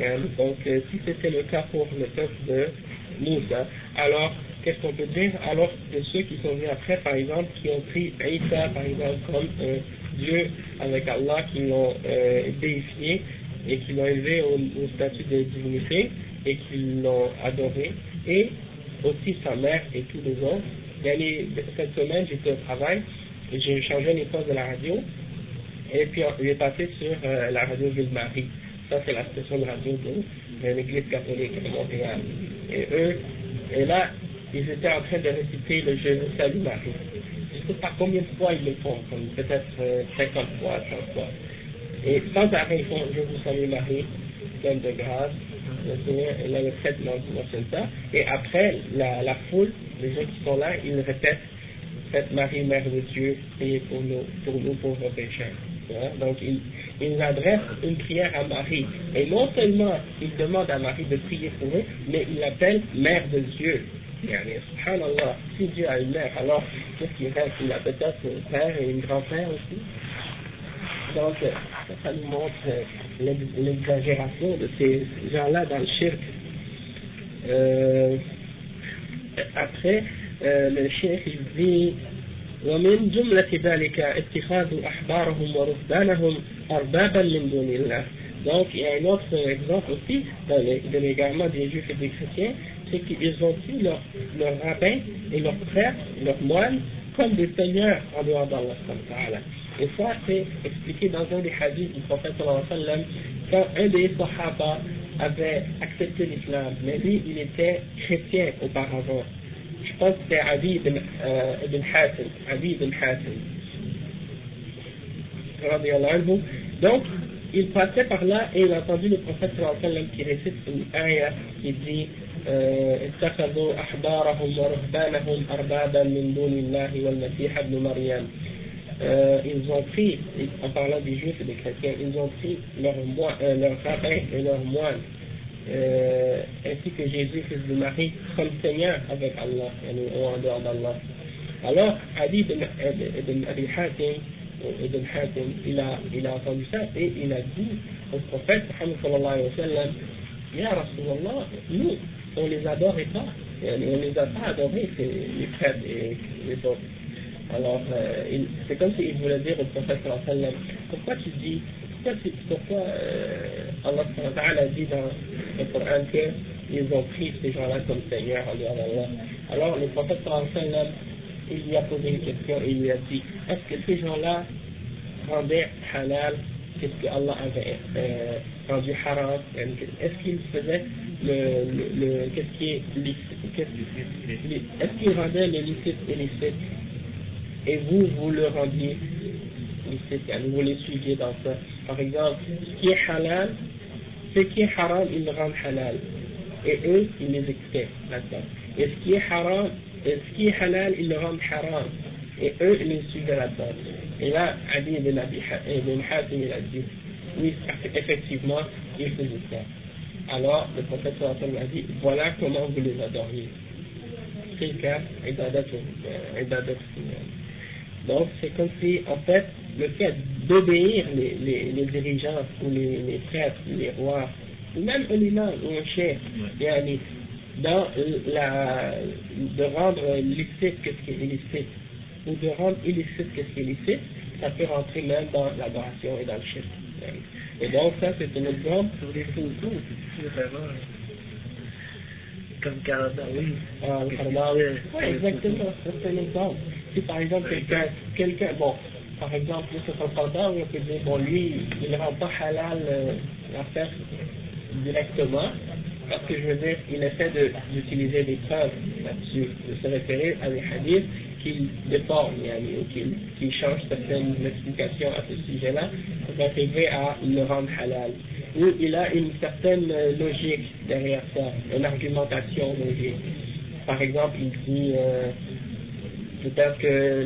Hein? Donc, euh, si c'était le cas pour le peuple de Moussa, alors qu'est-ce qu'on peut dire? Alors, de ceux qui sont venus après, par exemple, qui ont pris Isa, par exemple, comme euh, Dieu avec Allah, qui l'ont euh, déifié et qui l'ont élevé au, statut de divinité et qui l'ont adoré, et aussi sa mère et tous les autres. cette semaine, j'étais au travail, j'ai changé les postes de la radio, et puis j'ai passé sur euh, la radio Ville-Marie. C'est la station de radio de, l'église catholique de Montréal. Et eux, et là, ils étaient en train de réciter le Je vous salue Marie. Je ne sais pas combien de fois ils le font, peut-être 50 euh, fois, 100 fois. Et sans arrêt, ils font Je vous salue Marie, pleine de grâce, le Seigneur, et là le traitement mentionne ça. Et après, la, la foule, les gens qui sont là, ils répètent Marie, Mère de Dieu, priez pour nous, pour nous pauvres pécheurs. Donc, ils, ils adressent une prière à Marie. Et non seulement ils demandent à Marie de prier pour eux, mais ils l'appellent Mère de Dieu. Yani, subhanallah, si Dieu a une mère, alors qu'est-ce qu'il reste? Il a peut-être un père et une grand-père aussi. Donc, ça, nous montre euh, l'exagération de ces gens-là dans le shirk. Euh, après, euh, le shirk, il dit ومن جملة ذلك اتخاذ أحبارهم ورهبانهم أربابا من دون الله donc, il y a un autre exemple aussi dans les, dans les garments des juifs et des chrétiens, c'est qu'ils ont pris leurs leur rabbins et leurs prêtres, leurs moines, comme des seigneurs en dehors d'Allah. Et ça, c'est expliqué dans un des hadiths du prophète sallam, quand un des sahaba avait accepté l'islam, mais lui, il était chrétien auparavant. Adi ibn, euh, ibn Hatim. Adi ibn Hatim. Donc, il passait par là et il a entendu le prophète sallam qui récite une ayah qui dit اتخذوا أحبارهم ورهبانهم أربابا من دون الله والمسيح ابن مريم euh, ils ont pris, en parlant des juifs et des chrétiens, ils ont pris leurs euh, leur rabbins et leurs moines, euh, ainsi que Jésus, fils de Marie, comme Seigneur avec Allah, ou en dehors d'Allah. Alors, Ali ibn, Abi Hatim, ibn Hatim, il a, il a entendu ça et il a dit au prophète Muhammad sallallahu alayhi wa sallam, Ya Rasulallah, nous, on les adorait pas, on les a pas adorés, les prêtres et les autres. Alors, euh, c'est comme s'il voulait dire au prophète sallam, pourquoi tu dis, tu, pourquoi euh, Allah a dit dans le Coran qu'ils ont pris ces gens-là comme Seigneur. Alors, le prophète il lui a posé une question et il lui a dit, est-ce que ces gens-là rendaient halal qu'est-ce que Allah avait euh, rendu haram? Est-ce qu'il faisait le, le, qu'est-ce qui est Est-ce qu'il rendait le licite illicite Et vous, vous le rendiez? Licite, vous les suiviez dans ça. Par exemple, ce qui est halal, ce qui est haram, ils le rendent halal. Et eux, ils les expliquent là-dedans. Et ce qui est haram, ce qui est halal, ils le rendent haram. Et eux, ils les suivaient là-dedans. Et là, Ali ibn, Abi, ibn Hatim, il a dit, oui, effectivement, il faisait ça. Alors, le prophète a dit, voilà comment vous les adoriez. C'est le cas, donc, c'est comme si, en fait, le fait d'obéir les, les, les, dirigeants ou les, les prêtres, les rois, ou même un imam ou un chef, dans la, de rendre licite ce qui est illicite, ou de rendre illicite ce qui est licite, ça peut rentrer même dans l'adoration et dans le chef. Et donc, ça, c'est un exemple. Sur les photos, c'est vraiment. Comme Karadawi. Ah, Karadawi. Oui, exactement. C'est un exemple. Si par exemple, quelqu'un, quelqu'un, bon, par exemple, c'est un Karadawi, on peut dire, bon, lui, il ne rend pas halal euh, l'affaire directement, parce que je veux dire, il essaie d'utiliser des preuves là-dessus, de se référer à des hadiths qu'il déforme, ou qu'il change certaines explications à ce sujet-là pour arriver à le rendre halal. Ou il a une certaine logique derrière ça, une argumentation logique. Par exemple, il dit euh, peut-être que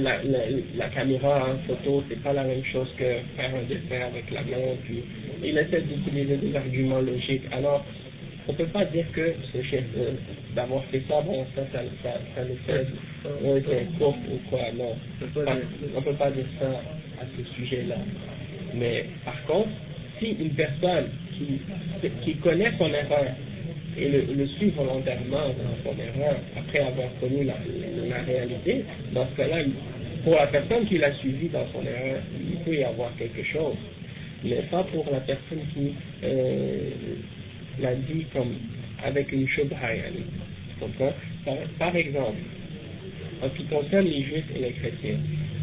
la, caméra en photo, c'est pas la même chose que faire un dessin avec la main, puis il essaie d'utiliser des arguments logiques. Alors, on peut pas dire que ce chef d'avoir fait ça, bon, ça, ça, ça, ça le fait, ouais, c'est ou quoi, non. On peut pas dire ça à ce sujet-là. Mais par contre, si une personne qui, qui connaît son erreur et le, le suit volontairement dans son erreur après avoir connu la, réalité, dans ce cas-là, pour la personne qui l'a suivi dans son erreur, il peut y avoir quelque chose, mais pas pour la personne qui euh, l'a dit comme avec une shubha, par, par exemple, en ce qui concerne les juifs et les chrétiens,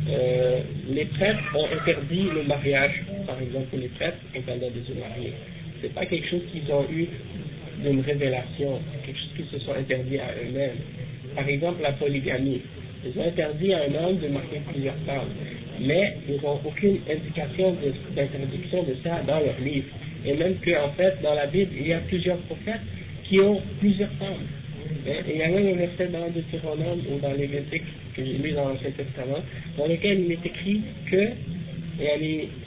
euh, les prêtres ont interdit le mariage, par exemple, les prêtres interdit de se marier. C'est pas quelque chose qu'ils ont eu d'une révélation, quelque chose qu'ils se sont interdits à eux-mêmes. Par exemple, la polygamie. Ils ont interdit à un homme de marier plusieurs femmes, mais ils n'ont aucune indication d'interdiction de, ça dans leur livre. Et même qu'en fait, dans la Bible, il y a plusieurs prophètes qui ont plusieurs femmes. Et il y a même un verset dans Deutéronome ou dans Lévitique que j'ai lu dans l'Ancien Testament, dans lequel il est écrit que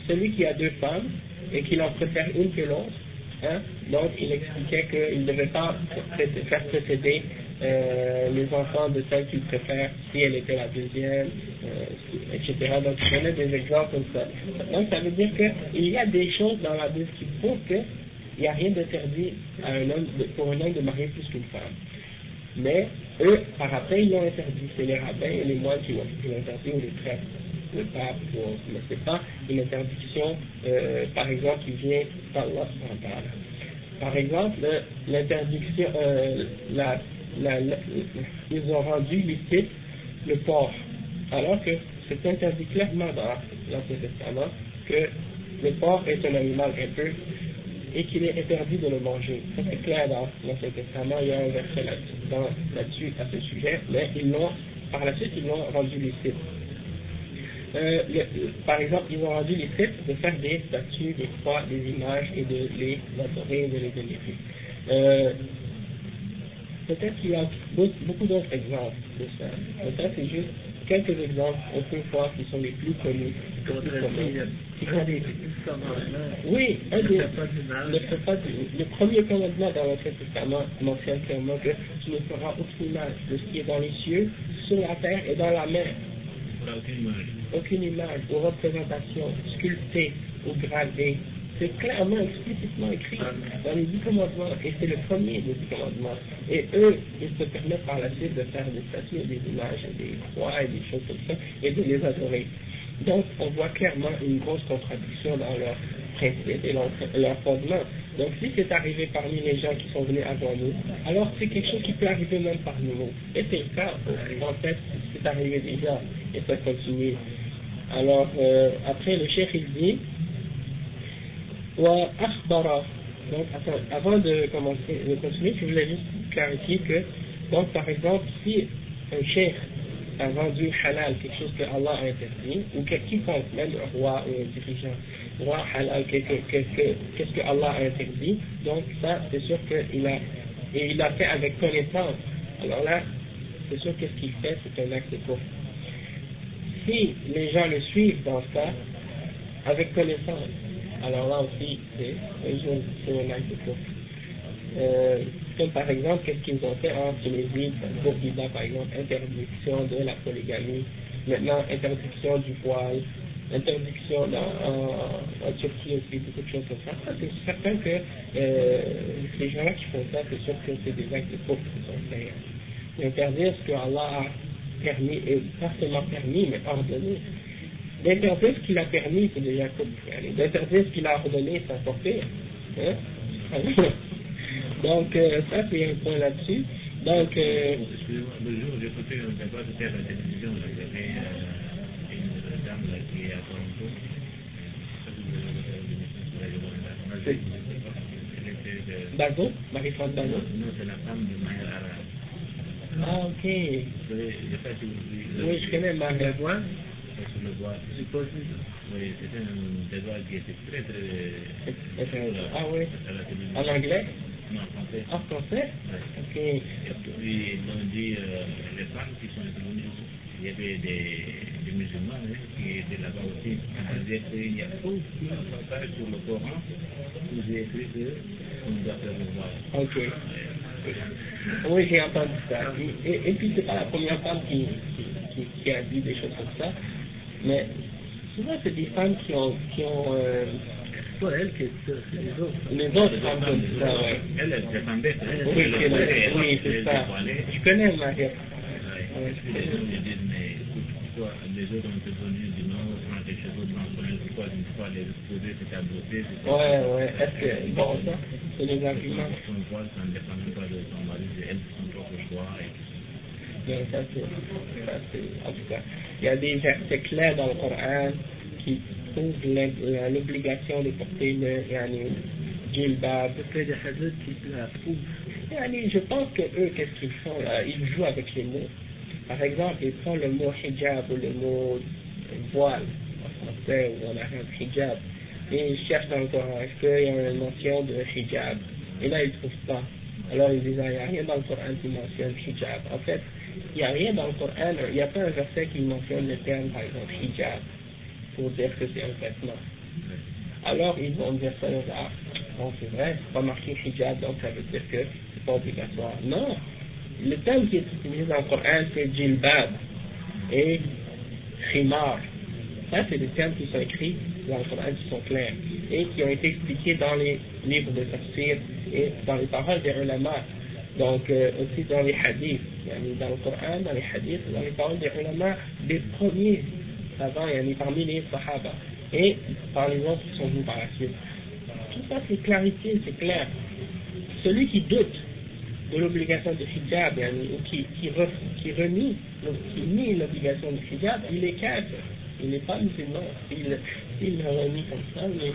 celui qui a deux femmes et qu'il en préfère une que l'autre, Hein? Donc, il expliquait qu'il ne devait pas faire précéder euh, les enfants de celle qu'il préfère si elle était la deuxième, euh, etc. Donc, il donnait des exemples comme ça. Donc, ça veut dire qu'il y a des choses dans la Bible qui prouvent qu'il n'y a rien d'interdit pour un homme de marier plus qu'une femme. Mais eux, par après, ils l'ont interdit. C'est les rabbins et les moines qui l'ont interdit ou les prêtres le pape, mais ce n'est pas une interdiction, euh, par exemple, qui vient d'Allah. Par exemple, l'interdiction, euh, la, ils ont rendu licite le porc, alors que c'est interdit clairement dans l'Ancien Testament que le porc est un animal impur et qu'il est interdit de le manger. C'est clair dans l'Ancien Testament, il y a un verset là-dessus à ce sujet, mais ils l'ont, par la suite, ils l'ont rendu licite. Euh, par exemple, ils ont rendu les sites de faire des statues, des croix, des images et de les adorer, de les vénérer. Euh, peut-être qu'il y a beaucoup d'autres exemples de ça. Peut-être c'est juste quelques exemples, on peut voir qui sont les plus connus. Oui, un des, pas du, le premier commandement dans l'Ancien Testament mentionne clairement que tu ne feras aucune image de ce qui est dans les cieux, sur la terre et dans la mer aucune image ou représentation sculptée ou gravée. C'est clairement, explicitement écrit dans les dix commandements, et c'est le premier des dix commandements. Et eux, ils se permettent par la suite de faire des statues, des images, des croix et des choses comme ça, et de les adorer. Donc, on voit clairement une grosse contradiction dans leur principe et leur, fondement. Donc, si c'est arrivé parmi les gens qui sont venus avant nous, alors c'est quelque chose qui peut arriver même parmi nous. Et c'est le cas, en fait, c'est arrivé déjà, et ça continue. Alors, euh, après, le chef, il dit. Donc, avant de commencer, de continuer, je voulais juste clarifier que, donc, par exemple, si un chef a vendu halal, quelque chose que Allah a interdit, ou quiconque, même un roi ou un dirigeant, roi halal, qu'est-ce que Allah a interdit, donc ça, c'est sûr qu'il a, et il a fait avec connaissance. Alors là, c'est sûr qu'est-ce qu'il fait, c'est un acte de si les gens le suivent dans ça, avec connaissance, alors là aussi, c'est un acte de euh, comme par exemple, qu'est-ce qu'ils ont fait en Tunisie, Burkina par exemple, interdiction de la polygamie, maintenant interdiction du voile, interdiction en, en, Turquie aussi, beaucoup de choses comme ça. c'est certain que euh, ces gens-là qui font ça, c'est sûr que c'est des actes de pauvres qui sont faits. Interdire ce que Allah a permis, et pas seulement permis, mais ordonné. D'interdire ce qu'il a permis, c'est déjà comme D'interdire ce qu'il a ordonné, c'est pire. Hein? Donc, euh, ça, c'est un point là-dessus. Donc, euh, Excusez-moi, le jour où j'ai écouté un débat à la télévision, il y avait euh, une dame là, qui est à Toronto, c'est. Bazo Marie-France Non, c'est la femme de Maher. Ah, ok. Oui, je sais pas si vous... je connais Sur le bois. J'ai pas vu. Oui, c'était un débat qui était très très... Ah oui. En anglais? Non, en français. En français Ouais. Ok. Et puis, ont dit, euh, les femmes qui sont intervenues, il y avait des, des musulmans hein, qui étaient là-bas aussi. Ils qu'il y a aucun passage sur le Coran où j'ai écrit qu'on doit faire le voile. Ok. Oui, j'ai entendu ça. Et, et, puis, c'est pas la première femme qui, qui, qui, a dit des choses comme ça. Mais souvent, c'est des femmes qui ont, qui ont euh, pas elle qui dit ça, c'est? Les autres. les autres femmes comme ça, ouais. Elle, elle défendait. hein. Oui, Elle c'est elle Oui, c'est ça. Je connais les gens me disent, mais écoute, pourquoi les autres ont pourquoi les exposer, c'est beauté, Ouais, ouais. Est-ce que, bon, ça, c'est les arguments. Son voile, ça ne dépend même pas de son mari, c'est elle son propre choix. Et tout. Mais ça, c'est, ça, c'est, en tout cas, il y a des versets clairs dans le Coran qui l'obligation de porter le, yani, djilbab. C'est des hadiths qui je pense que eux, qu'est-ce qu'ils font là? Ils jouent avec les mots. Par exemple, ils prennent le mot hijab ou le mot voile en français ou en arabe hijab et ils cherchent dans le Coran est-ce qu'il y a une mention de hijab? Et là ils ne trouvent pas. Alors ils disent ah, il n'y a rien dans le Coran qui mentionne hijab. En fait, il n'y a rien dans le Coran, il n'y a pas un verset qui mentionne le terme par exemple hijab pour dire que c'est un vêtement. Alors ils vont dire ça, ah, bon c'est vrai, c'est pas marqué hijab, donc ça veut dire que c'est pas obligatoire. Non, le terme qui est utilisé dans le Coran c'est djilbab et khimar. Ça c'est des termes qui sont écrits dans le Coran qui sont clairs et qui ont été expliqués dans les livres de tafsir et dans les paroles des ulama. Donc euh, aussi dans les hadiths, dans le Coran, dans les hadiths, dans les paroles des ulama des premiers savants, yani parmi les sahaba et par les autres qui sont venus par la suite. Tout ça c'est clarifié, c'est clair. Celui qui doute de l'obligation de hijab, ou qui, qui, re- qui renie, qui nie l'obligation de hijab, il est kafir. Il n'est pas musulman. S'il s'il le renie comme ça, il est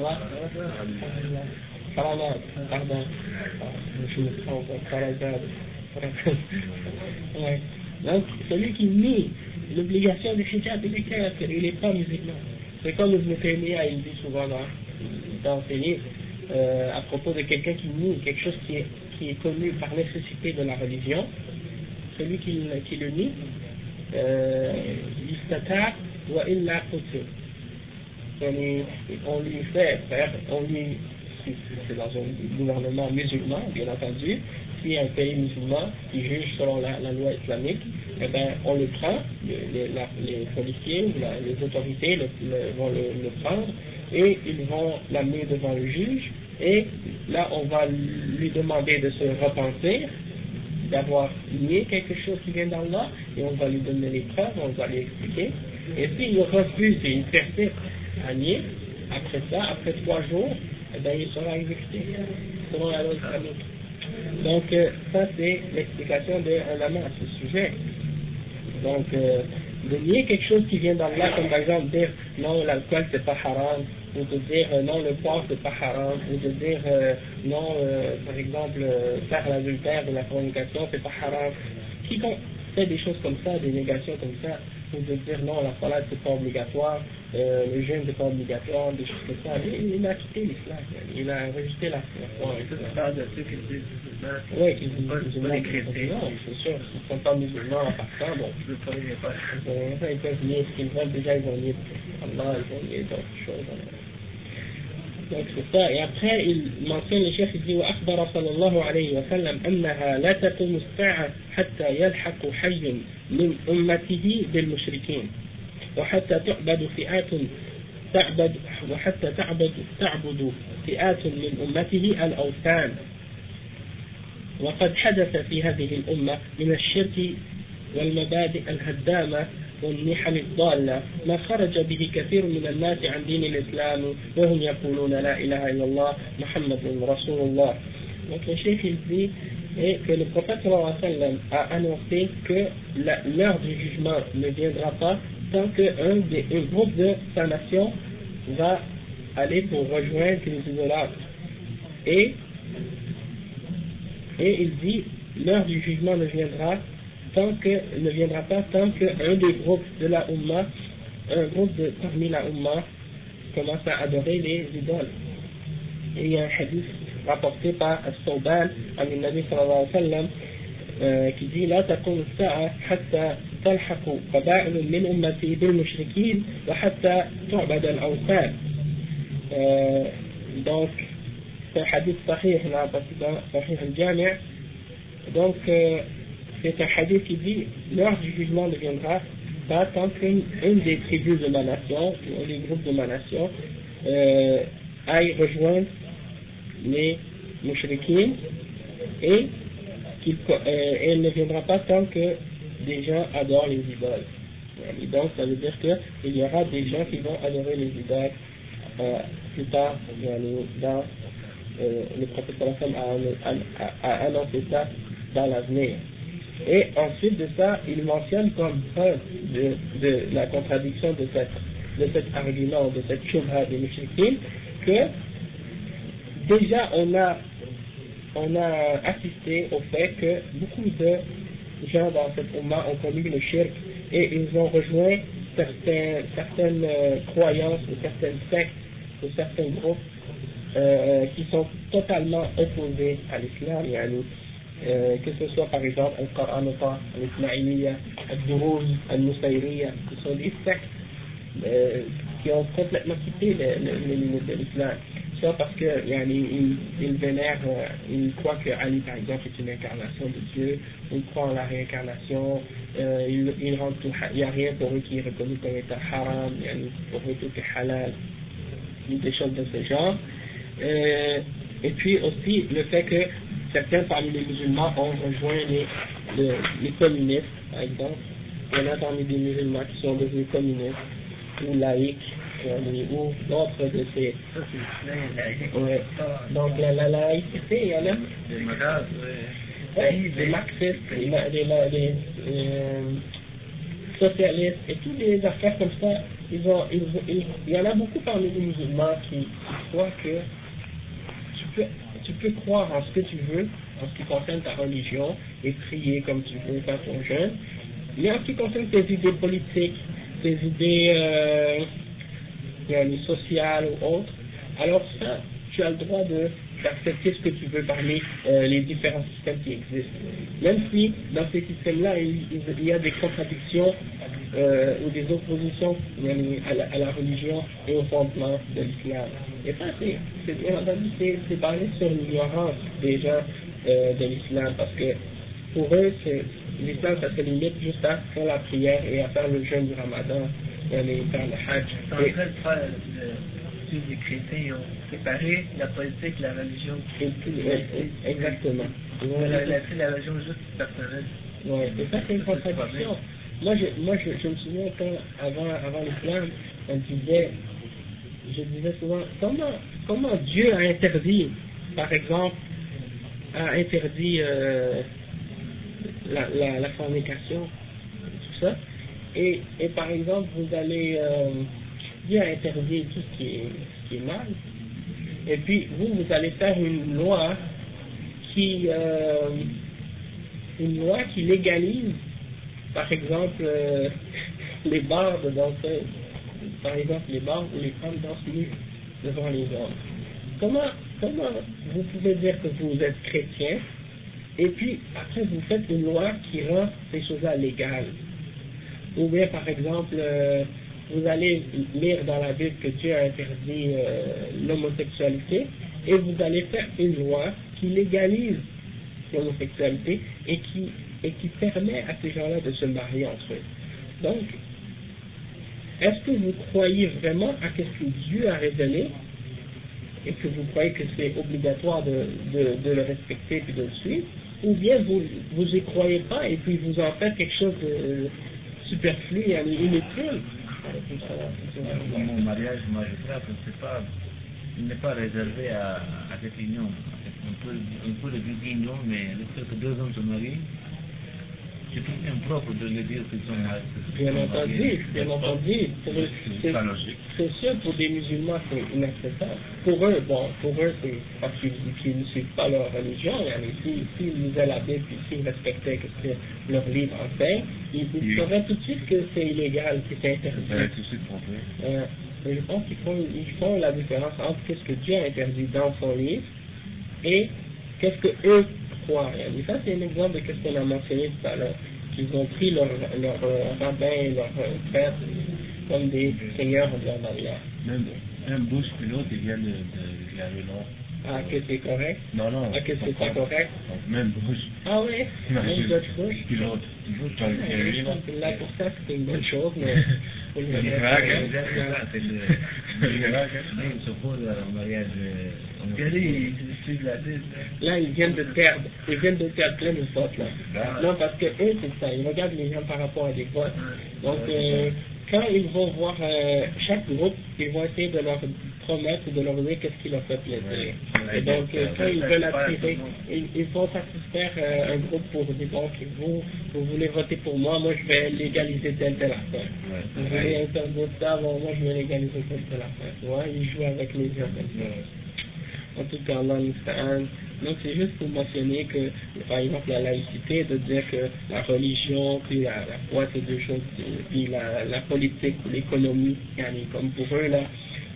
va Farazad, pardon. Je me trompe. Ouais. Donc, celui qui nie l'obligation de hijab, il est il n'est pas musulman. C'est comme Ibn Taymiyyah, il dit souvent dans, dans ses euh, à propos de quelqu'un qui nie quelque chose qui est, qui est connu par nécessité de la religion, celui qui, qui le nie, euh, qutil. Yani, on lui fait faire, on lui, c'est dans un gouvernement musulman, bien entendu, si un pays musulman qui juge selon la, loi islamique, eh ben, on le prend, le- les, policiers les autorités vont le, le prendre et ils vont l'amener devant le juge et là on va lui demander de se repentir d'avoir nié quelque chose qui vient d'Allah et on va lui donner les preuves, on va lui expliquer. Et s'il refuse et il persiste à nier, après ça, après trois jours, eh ben, il sera exécuté selon la loi islamique. Donc euh, ça c'est l'explication de ulama à ce sujet. Donc euh, de nier quelque chose qui vient d'Allah, comme par exemple dire non l'alcool c'est pas haram, ou de dire euh, non le porc c'est pas haram, ou de dire non par exemple faire l'adultère ou la fornication c'est pas haram. Quiconque fait des choses comme ça, des négations comme ça, ou de dire non la salade c'est pas obligatoire, euh, le jeûne c'est pas obligatoire, des choses comme ça, il, il a quitté l'islam, il a rejeté la foi. C'est pas de ceux qui disent musulmans. Oui, ils sont pas- c'est pas des chrétiens. C'est sûr, s'ils ne sont pas musulmans en partant, bon, Je veux pas les ils peuvent nier ce qu'ils veulent, déjà ils vont nier Allah, ils vont nier d'autres choses. Chef, il dit وأخبر صلى الله عليه وسلم أنها لا تقوم الساعة حتى يلحق حي من أمته بالمشركين. وحتى تعبد فئات تعبد وحتى تعبد تعبد فئات من أمته الأوثان. وقد حدث في هذه الأمة من الشرك والمبادئ الهدامة والنحل الضالة ما خرج به كثير من الناس عن دين الإسلام وهم يقولون لا إله إلا الله محمد رسول الله Donc le chef il dit et que le prophète sallallahu alayhi wa sallam a annoncé que la- l'heure du jugement ne viendra pas tant qu'un des un groupe de sa nation va aller pour rejoindre les idolâtres. Et, et il dit, l'heure du jugement ne viendra tant que, ne viendra pas tant qu'un des groupes de la Ummah, un groupe de, parmi la Ummah, commence à adorer les idoles. Et il y a un hadith rapporté par As-Sawban, Nabi sallallahu alayhi wa sallam, euh, qui dit لا تقوم الساعة حتى تلحق قبائل من أمتي بالمشركين وحتى تعبد الأوثان. Euh, donc, c'est un hadith sahih, là, parce que dans Sahih al-Jami' donc, euh, c'est un hadith qui dit l'heure du jugement ne viendra pas tant qu'une une des tribus de ma nation, ou un des groupes de ma nation, euh, aille rejoindre les mouchriquins et qu'il euh, elle ne viendra pas tant que des gens adorent les idoles. Donc, ça veut dire qu'il y aura des gens qui vont adorer les idoles euh, plus tard dans euh, le prophète a annoncé ça dans l'avenir. Et ensuite de ça, il mentionne comme preuve de, de la contradiction de, cette, de cet argument, de cette shubha des musulmans, que déjà on a, on a assisté au fait que beaucoup de gens dans cette moment ont connu le shirk et ils ont rejoint certaines euh, croyances ou certaines sectes ou certains groupes euh, qui sont totalement opposés à l'islam. Euh, que ce soit par exemple Al-Qar'anata, Al-Ismaïliya, Al-Durouz, Al-Nusayriya, qui sont des sectes euh, qui ont complètement quitté l'islam. Soit parce que yani, ils, vénèrent, euh, ils croient que Ali par exemple est une incarnation de Dieu, ils croient en la réincarnation, ils, ils rendent tout, il n'y a rien pour eux qui est reconnu comme étant haram, yani, pour eux tout est halal, des choses de ce genre. Et puis aussi le fait que certains parmi les musulmans ont rejoint les, les, communistes, par exemple. Il y en a parmi des musulmans qui sont devenus communistes ou laïcs, ou d'autres de ces. Ouais. Donc la, la laïcité, il y en a. Des des marxistes, des, euh, socialistes et tous les affaires comme ça. Ils ont, ils, il y en a beaucoup parmi les musulmans qui croient que tu peux tu peux croire en ce que tu veux, en ce qui concerne ta religion, et prier comme tu veux, faire ton jeûne, mais en ce qui concerne tes idées politiques, tes idées euh, sociales ou autres, alors ça, tu as le droit d'accepter ce que tu veux parmi euh, les différents systèmes qui existent. Même si dans ces systèmes-là, il, y a des contradictions euh, ou des oppositions à la, à la, religion et au fondement de l'islam. Et ça, c'est c'est basé sur l'ignorance des gens euh, de l'islam, parce que pour eux, l'islam, ça se limite juste à faire la prière et à faire le jeûne du ramadan, et faire le hajj. Et, les chrétiens ont séparé la politique, la religion. exactement. La, la, la, religion juste personnelle. Oui, et ça c'est une contradiction. Moi, je, moi je, me souviens quand, avant, avant l'islam, on disait, je disais souvent, comment, comment Dieu a interdit, par exemple, a interdit euh, la, fornication, tout ça, et, et par exemple, vous allez, euh, Dieu a interdit tout ce qui est, ce qui est mal, et puis vous, vous allez faire une loi qui, euh, une loi qui légalise par exemple, euh, les bars de danseuses, par exemple les bars où les femmes dansent nues devant les hommes. Comment, comment vous pouvez dire que vous êtes chrétien et puis après vous faites une loi qui rend ces choses-là légales? Ou bien par exemple, euh, vous allez lire dans la Bible que Dieu a interdit euh, l'homosexualité et vous allez faire une loi qui légalise l'homosexualité et qui et qui permet à ces gens-là de se marier entre eux. Donc, est-ce que vous croyez vraiment à ce que Dieu a révélé et que vous croyez que c'est obligatoire de, le respecter et de le suivre, ou bien vous vous y croyez pas et puis vous en faites quelque chose de superflu et inutile? Mon mariage, c'est pas, il n'est pas réservé à, à cette union. On peut, on peut le dire non, mais le fait que deux hommes se marient, c'est tout impropre de le dire qu'ils sont mariés. Bien entendu, bien entendu. C'est c'est- pas logique. C'est sûr, pour des musulmans, c'est inacceptable. Pour eux, bon, pour eux, c'est parce qu'ils ne suivent pas leur religion. Yani, S'ils s'ils lisaient la Bible et s'ils respectaient ce que leur livre enseigne, ils, ils sauraient tout de suite que c'est illégal, que c'est interdit. tout de suite comprendre. Euh, mais je pense qu'ils font, ils font la différence entre ce que Dieu a interdit dans son livre et qu'est-ce que eux croient. Et ça, c'est un exemple de ce qu'on a mentionné tout à l'heure. Qu'ils ont pris leurs leur, euh, rabbins et leurs euh, prêtres comme des seigneurs de leur Allah. Même, même Bush pilote, il vient de, de la. Ah, que c'est correct? Non, non. Ah, que c'est pas correct? Donc, même Bush Ah oui, même George Bush? pilote. Dans le série, là. Là, pour ça, c'est une bonne chose, mais Là, ils viennent de perdre, ils viennent de perdre plein de votes, là. Ah. Non, parce que eux, c'est ça, ils regardent les gens par rapport à des votes. Donc, euh, quand ils vont voir euh, chaque groupe, ils vont essayer de leur promettre ou de leur dire qu'est-ce qui leur fait plaisir. Ouais. Et donc, euh, quand ils veulent attirer, ils, ils vont satisfaire euh, un groupe pour dire, bon, vous, vous voulez voter pour moi, moi je vais légaliser telle, telle affaire. Vous Ouais. voulez interdire ça, bon, moi je vais légaliser telle, telle affaire. Tu vois, ils jouent avec les gens comme ça. En tout cas, Allah musta'an. Donc c'est juste pour mentionner que, par exemple, la laïcité, de dire que la religion, puis la, la foi, c'est deux choses, puis la, la politique ou l'économie, comme pour eux, là,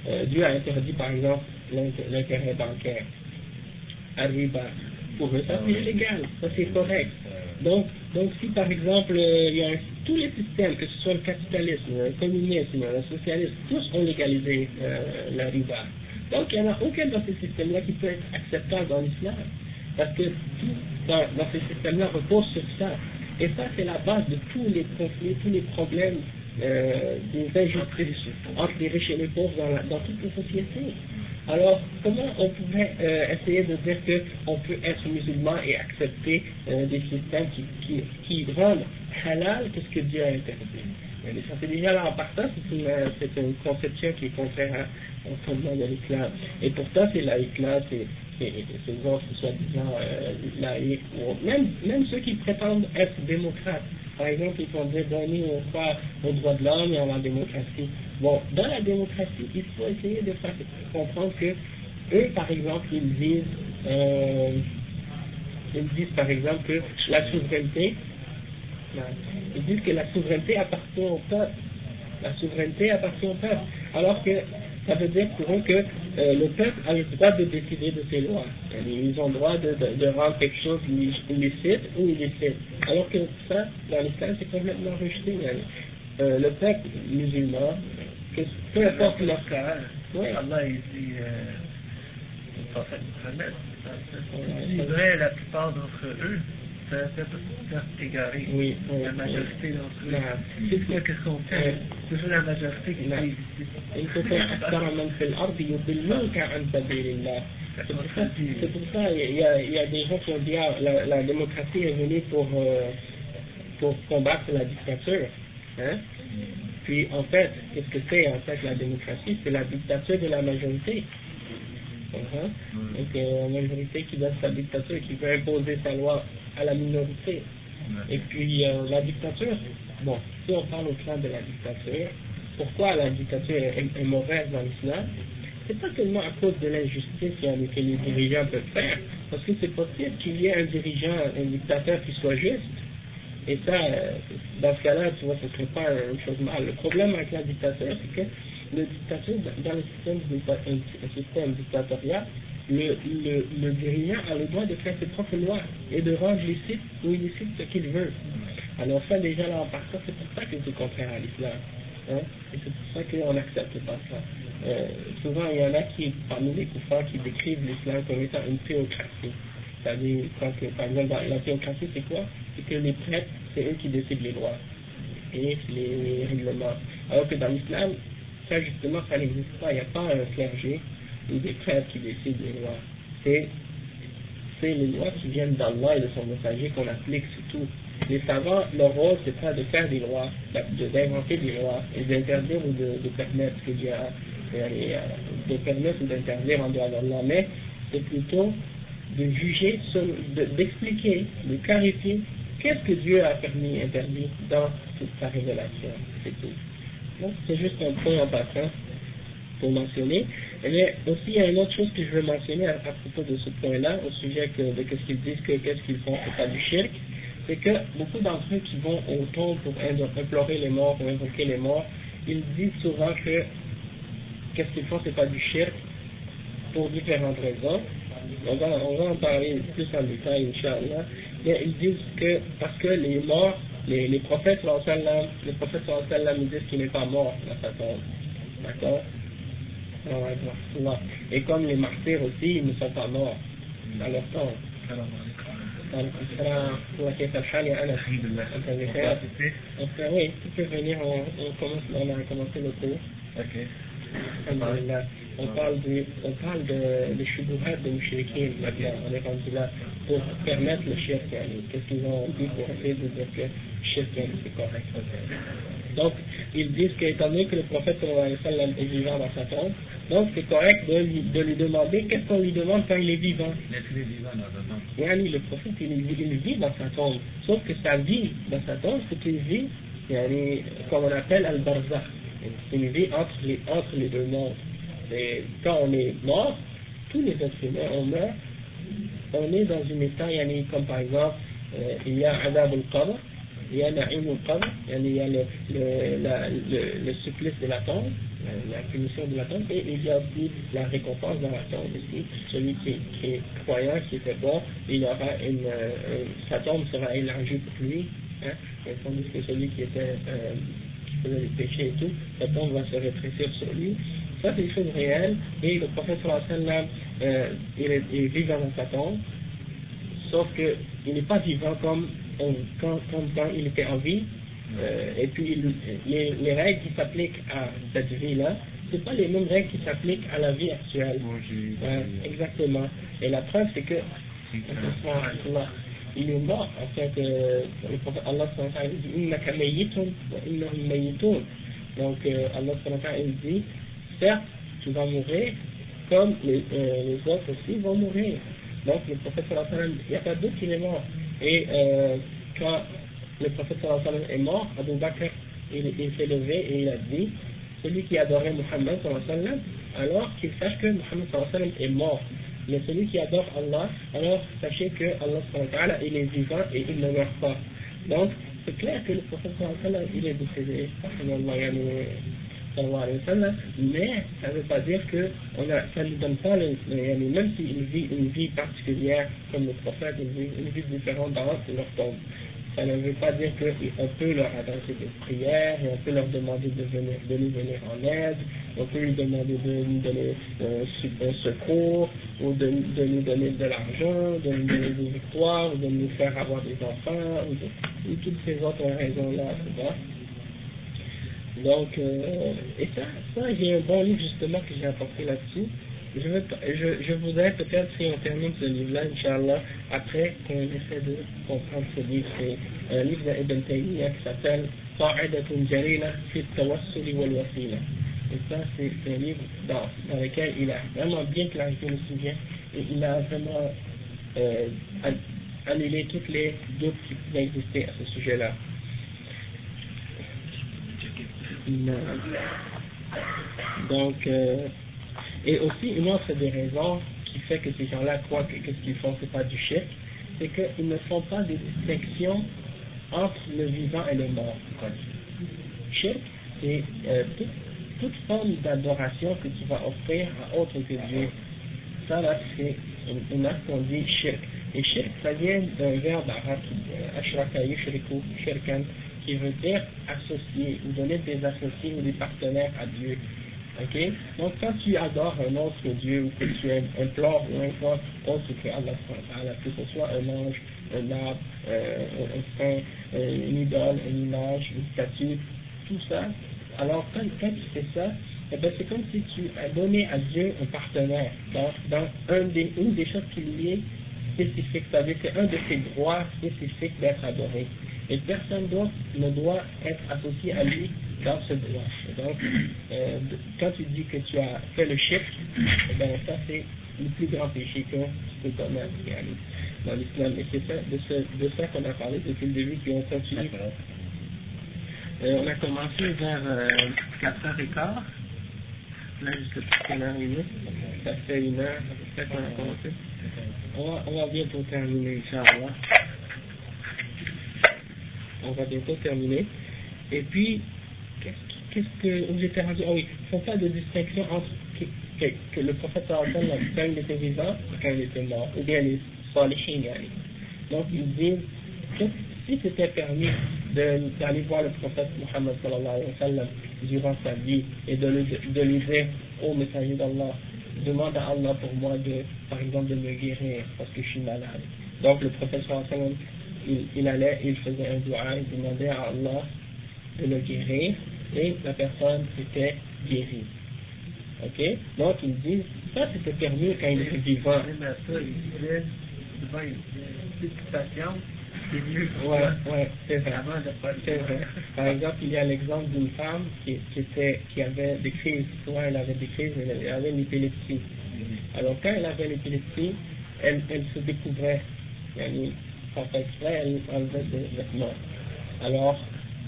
euh, Dieu a interdit, par exemple, l'int- l'intérêt bancaire. Arriba. Pour eux, ça c'est illégal, ça c'est correct. Donc, donc si par exemple, euh, il y a un- tous les systèmes, que ce soit le capitalisme, le communisme, le socialisme, tous ont légalisé euh, la riba. Donc il n'y en a aucun dans ces systèmes-là qui peut être acceptable dans l'islam. Parce que tout dans, ces systèmes-là repose sur ça. Et ça, c'est la base de tous les conflits, tous les problèmes, euh, des injustices entre les riches et les pauvres dans, dans toutes les sociétés. Alors, comment on pourrait euh, essayer de dire qu'on peut être musulman et accepter euh, des systèmes qui, qui, rendent halal ce que Dieu a interdit? Mais c'est déjà là en partant, c'est une, euh, c'est une conception qui est contraire au fondement de l'islam. Et pourtant, ces laïcs-là, c'est c'est- ces autres, soi-disant euh, même, même ceux qui prétendent être démocrates. Par exemple, ils vont dire, bon, nous, on aux droits de l'homme et à la démocratie. Bon, dans la démocratie, il faut essayer de faire comprendre que eux, par exemple, ils disent, euh, ils disent par exemple que la souveraineté, ils disent que la souveraineté appartient au peuple. La souveraineté appartient au peuple. Alors que ça veut dire pour eux que euh, le peuple a le droit de décider de ses lois. Ils ont le droit de, de, de rendre quelque chose illicite ou illicite. Alors que ça, dans l'islam, c'est complètement rejeté. yani. Euh, le peuple musulman, que, peu importe leur cas, Ouais. Allah il dit, euh, le prophète Mohammed, il la plupart d'entre eux, ça fait faire égarer. Oui, oui, La majorité oui. d'entre eux. Non. C'est quoi qu'est-ce qu'on fait Ouais. C'est toujours la majorité qui Non. fait ici. إن تطع أكثر من في الأرض يضلوك عن سبيل الله. C'est pour ça, c'est pour ça, il y, a, il y a des gens qui ont dit ah, la, la démocratie est venue pour, euh, pour combattre la dictature. Hein? Puis en fait, qu'est-ce que c'est en fait la démocratie C'est la dictature de la majorité. Hein? Donc euh, la majorité qui donne sa dictature et qui veut imposer sa loi à la minorité. Et puis euh, la dictature, bon, si on parle au plan de la dictature, pourquoi la dictature est, est mauvaise dans l'islam C'est pas seulement à cause de l'injustice que les dirigeants peuvent faire, parce que c'est possible qu'il y ait un dirigeant, un dictateur qui soit juste. Et ça, euh, dans ce cas-là, tu vois, ce serait pas une chose mal. Le problème avec la dictature, c'est que le dictature, dans le système, dictatorial, le, le, le a le droit de faire ses propres lois et de rendre licite ou illicite ce qu'il veut. Alors ça, déjà là en partant, c'est pour ça que c'est contraire à l'islam. Hein? Et c'est pour ça qu'on n'accepte pas ça. Euh, souvent, il y en a qui, parmi les koufars, qui décrivent l'islam comme étant une théocratie. C'est-à-dire, que, par exemple, la théocratie, c'est quoi? C'est que les prêtres, c'est eux qui décident les lois et les règlements. Alors que dans l'islam, justement, ça n'existe pas. Il n'y a pas un clergé ou des prêtres qui décident les lois. C'est c'est les lois qui viennent d'Allah et de son messager qu'on applique surtout. Les savants, leur rôle, c'est pas de faire des lois, d'inventer des lois et d'interdire ou de, permettre ce que Dieu a, euh, de permettre ou d'interdire en dehors d'Allah, mais c'est plutôt de juger, d'expliquer, de clarifier qu'est-ce que Dieu a permis, interdit dans toute sa révélation C'est tout. C'est juste un point en passant pour mentionner. Mais aussi, il y a une autre chose que je veux mentionner à, propos de ce point-là, au sujet de qu'est-ce qu'ils disent que qu'est-ce qu'ils font, c'est pas du shirk, c'est que beaucoup d'entre eux qui vont au tombe pour implorer les morts, pour invoquer les morts, ils disent souvent que qu'est-ce qu'ils font, c'est pas du shirk, pour différentes raisons. On va, on va en parler plus en détail, Inch'Allah. Mais ils disent que, parce que les morts, les, les prophètes, ils disent qu'il n'est pas mort dans sa tombe. D'accord? Et comme les martyrs aussi, ils ne sont pas morts dans leur temps. Oui, tu peux venir, on, on, commence, on a commencé le cours. On parle, du, on parle de, des shubuhat de Mushrikin maintenant, on est rendu là, pour permettre le shirk, qu'est-ce qu'ils ont dit pour essayer de dire que le shirk c'est correct? Donc, ils disent qu'étant donné que le prophète est vivant dans sa tombe, donc c'est correct de lui, de lui demander qu'est-ce qu'on lui demande quand il est vivant. Il est vivant dans sa tombe. Le prophète, il, il, vit dans sa tombe. Sauf que sa vie dans sa tombe, c'est une vie, comme on appelle al-barzakh. C'est une vie entre les, entre les deux mondes. Quand on est mort, tous les êtres humains, on meurt, on est dans un état, comme par exemple, euh, il y a Adab al-Qadr, il y a Na'im al-Qadr, il y a le, supplice de la tombe, la, punition de la tombe, et il y a aussi la récompense dans la tombe aussi. Celui qui, est croyant, qui était bon, il aura une, euh, sa tombe sera élargie pour lui, hein, tandis que celui qui était euh, qui faisait des péchés et tout, sa tombe va se rétrécir sur lui. Ça, c'est des choses réelles, et le prophète sallallahu euh, il, est, il est vivant dans sa tombe, sauf qu'il n'est pas vivant comme quand, quand, il était en vie, euh, et puis les, les, règles qui s'appliquent à cette vie-là, ce pas les mêmes règles qui s'appliquent à la vie actuelle. exactement. Et la preuve, c'est que il est mort, en fait, euh, le prophète Allah dit Donc Allah il dit, certes, tu vas mourir, comme les, euh, les autres aussi vont mourir. Donc le prophète il n'y a pas d'autre qui est mort. Et euh, quand le prophète sallallahu est mort, Abu Bakr, il, il s'est levé et il a dit, celui qui adorait Muhammad sallallahu alors qu'il sache que Muhammad sallallahu est mort. Mais celui qui adore Allah, alors sachez que Allah sallallahu il est vivant et il ne meurt pas. Donc, c'est clair que le prophète sallallahu il est décédé mais ça ne veut pas dire que on a, ça ne donne pas, le, même s'il vit une vie particulière comme le prophète, une vie, une vie différente dans leur tombe. Ça ne veut pas dire qu'on peut leur adresser des prières, et on peut leur demander de, venir, de nous venir en aide, on peut lui demander de nous donner euh, un secours, ou de, nous donner de l'argent, de nous donner des victoires, ou de nous faire avoir des enfants, ou, toutes ces autres raisons-là, donc, euh, et ça, ça j'ai un bon livre justement que j'ai apporté là-dessus. Je, veux, je, je voudrais peut-être, si on termine ce livre-là, Inch'Allah, après qu'on essaie de comprendre ce livre, c'est un livre d'Ibn Taymiyyah qui s'appelle Qa'idatun Jalila fi Tawassuli wal Wasila. Et ça, c'est un livre dans, dans lequel il a vraiment bien clarifié le sujet et il a vraiment euh, annulé toutes les doutes qui pouvaient exister à ce sujet-là. Donc, euh, et aussi une autre des raisons qui fait que ces gens-là croient que, ce qu'ils font, c'est pas du chèque, c'est qu'ils ne font pas de distinction entre le vivant et le mort. Chèque, c'est euh, toute, forme d'adoration que tu vas offrir à autre que Dieu. Ça, là, c'est une, acte qu'on dit. Et shirk, ça vient d'un verbe arabe, euh, ashraka yushriku, shirkan, qui veut dire associer ou donner des associés ou des partenaires à Dieu. Ok? Donc quand tu adores un autre Dieu ou que tu implores ou implores autre que Allah, que ce soit un ange, un arbre, euh, un saint, euh, une idole, une image, une statue, tout ça, alors quand, quand tu fais ça, eh ben, c'est comme si tu as donné à Dieu un partenaire dans, dans un des, une des choses qui lui est spécifique, c'est-à-dire c'est un de ses droits spécifiques d'être adoré et personne d'autre ne doit être associé à lui dans ce droit. donc, euh, quand tu dis que tu as fait le chef, eh ben, ça c'est le plus grand péché que tu peux commettre. dans l'islam. Et c'est ça, de, ce, de ça qu'on a parlé depuis le début, puis on continue. Euh, on a commencé vers euh, 4h15. Là, quelle heure il est. Ça fait une heure, peu près qu'on a commencé. On va, on va bientôt terminer, Inch'Allah. On va bientôt terminer. Et puis, qu'est-ce que, où j'étais rendu, ah oui, il ne faut pas de distinction entre que, que, que le prophète sallallahu quand il était vivant et quand il était mort, ou bien les salihin, yani. Donc, ils disent que si c'était permis d'aller voir le prophète Muhammad sallallahu alayhi wa sallam durant sa vie et de, lui- de lui dire, ô messager d'Allah, demande à Allah pour moi de, par exemple, de me guérir parce que je suis malade. Donc, le prophète sallallahu alayhi wa sallam, il, il allait, il faisait un dua, il demandait à Allah de le guérir et la personne était guérie. Ok? Donc ils disent, ça c'était permis quand il était vivant. Même à ça, il disait, souvent, il disait, si tu patientes, c'est mieux pour Ouais, ouais, c'est vrai. C'est. Par exemple, il y a l'exemple d'une femme qui, qui, était, qui avait des crises. Souvent, elle avait des crises, mais elle avait l'épilepsie. Alors, quand elle avait l'épilepsie, elle, elle se découvrait. Sans faire exprès, elle enlevait ses. Alors,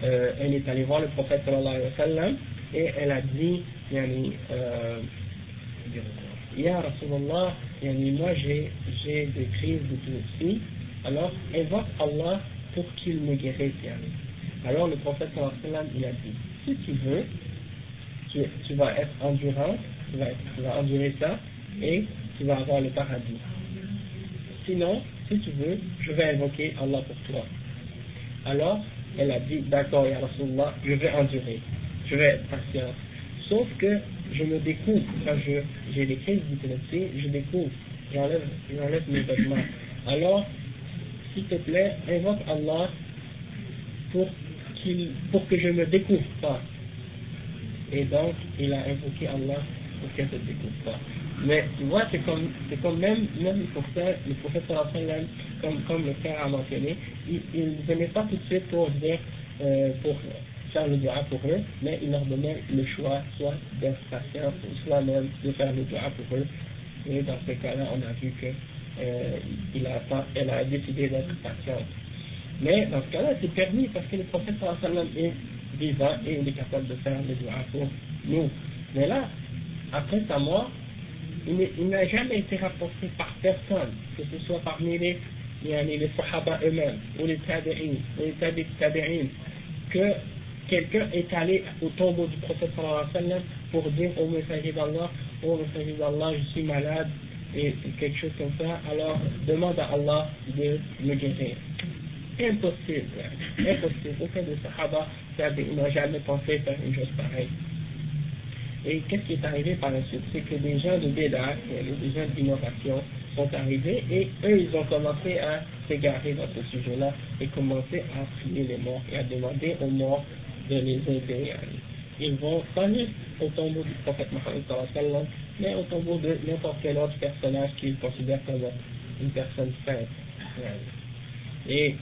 euh, elle est allée voir le prophète sallallahu alayhi sallam et elle a dit, yani, euh, Ya Rasulallah, yani, moi j'ai des crises d'épilepsie, alors invoque Allah pour qu'il me guérisse. yani. Alors le prophète sallallahu alayhi sallam, il a dit, si tu veux, tu, tu vas être endurant, tu vas, tu vas endurer ça, et tu vas avoir le paradis. Sinon, si tu veux, je vais invoquer Allah pour toi. Alors, elle a dit, d'accord, Ya Rasulallah, je vais endurer, je vais être patiente. Sauf que je me découvre, quand j'ai des crises d'épilepsie, je découvre, j'enlève, j'enlève mes vêtements. Alors, s'il te plaît, invoque Allah pour, qu'il, pour que je ne me découvre pas. Et donc, il a invoqué Allah pour qu'elle ne se découvre pas. Mais tu vois, c'est comme, c'est comme même, même le prophète wa sallam, comme, comme le frère a mentionné, il ne venait pas tout de suite pour dire, euh, pour faire le dua pour eux, mais il leur donnait le choix, soit d'être patient, soit même de faire le dua pour eux. Et dans ce cas-là, on a vu que euh, il a, elle a décidé d'être patiente. Mais dans ce cas-là, c'est permis parce que le prophète est vivant et il est capable de faire le dua pour nous. Mais là, après sa mort, il n'a jamais été rapporté par personne, que ce soit parmi les, les sahaba eux-mêmes, ou les tabi'in, ou les tabi- tabi'in, que quelqu'un est allé au tombeau du prophète pour dire au messager d'Allah, au messager d'Allah, je suis malade, et quelque chose comme ça, alors demande à Allah de me guérir. Impossible, impossible. Aucun des sahaba n'a jamais pensé faire une chose pareille. Et qu'est-ce qui est arrivé par la suite? C'est que des gens de Béda, des gens d'innovation, sont arrivés et eux, ils ont commencé à s'égarer dans ce sujet-là et commencé à prier les morts et à demander aux morts de les aider. Ils vont pas juste au tombeau du prophète Mohammed, mais au tombeau de n'importe quel autre personnage qu'ils considèrent comme une personne sainte. Et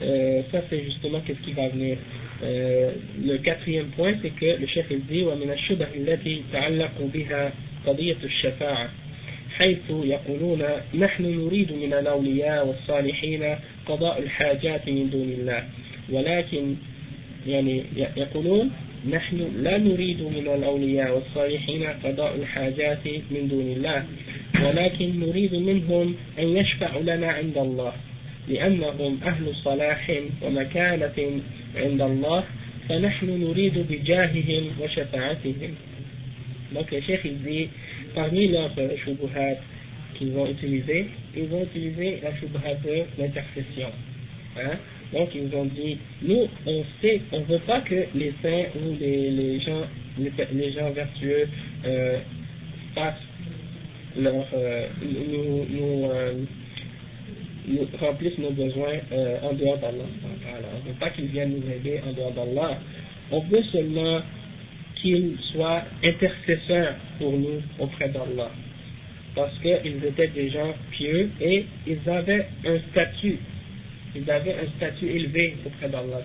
euh, ça, c'est justement qu'est-ce qui va venir. Euh, le quatrième point, c'est que le chef il dit ومن الشبه التي تعلق بها قضية الشفاعة حيث يقولون نحن نريد من الأولياء والصالحين قضاء الحاجات من دون الله. ولكن يعني يقولون نحن لا نريد من الأولياء والصالحين قضاء الحاجات من دون الله. ولكن نريد منهم أن يشفعوا لنا عند الله. لأنهم أهل صلاح ومكانة عند الله فنحن نريد بجاههم وشفاعتهم Donc le chef il dit, parmi leurs euh, shubuhat qu'ils vont utiliser, ils vont utiliser la shubuhat de l'intercession. Hein? Donc ils ont dit, nous on sait, on ne veut pas que les saints ou les, les gens, les, les gens vertueux euh, fassent leur, euh, nous, nous, euh, remplissent nos besoins euh, en dehors d'Allah. On ne veut pas qu'ils viennent nous aider en dehors d'Allah. On veut seulement qu'ils soient intercesseurs pour nous auprès d'Allah. Parce qu'ils étaient des gens pieux et ils avaient un statut. Ils avaient un statut élevé auprès d'Allah.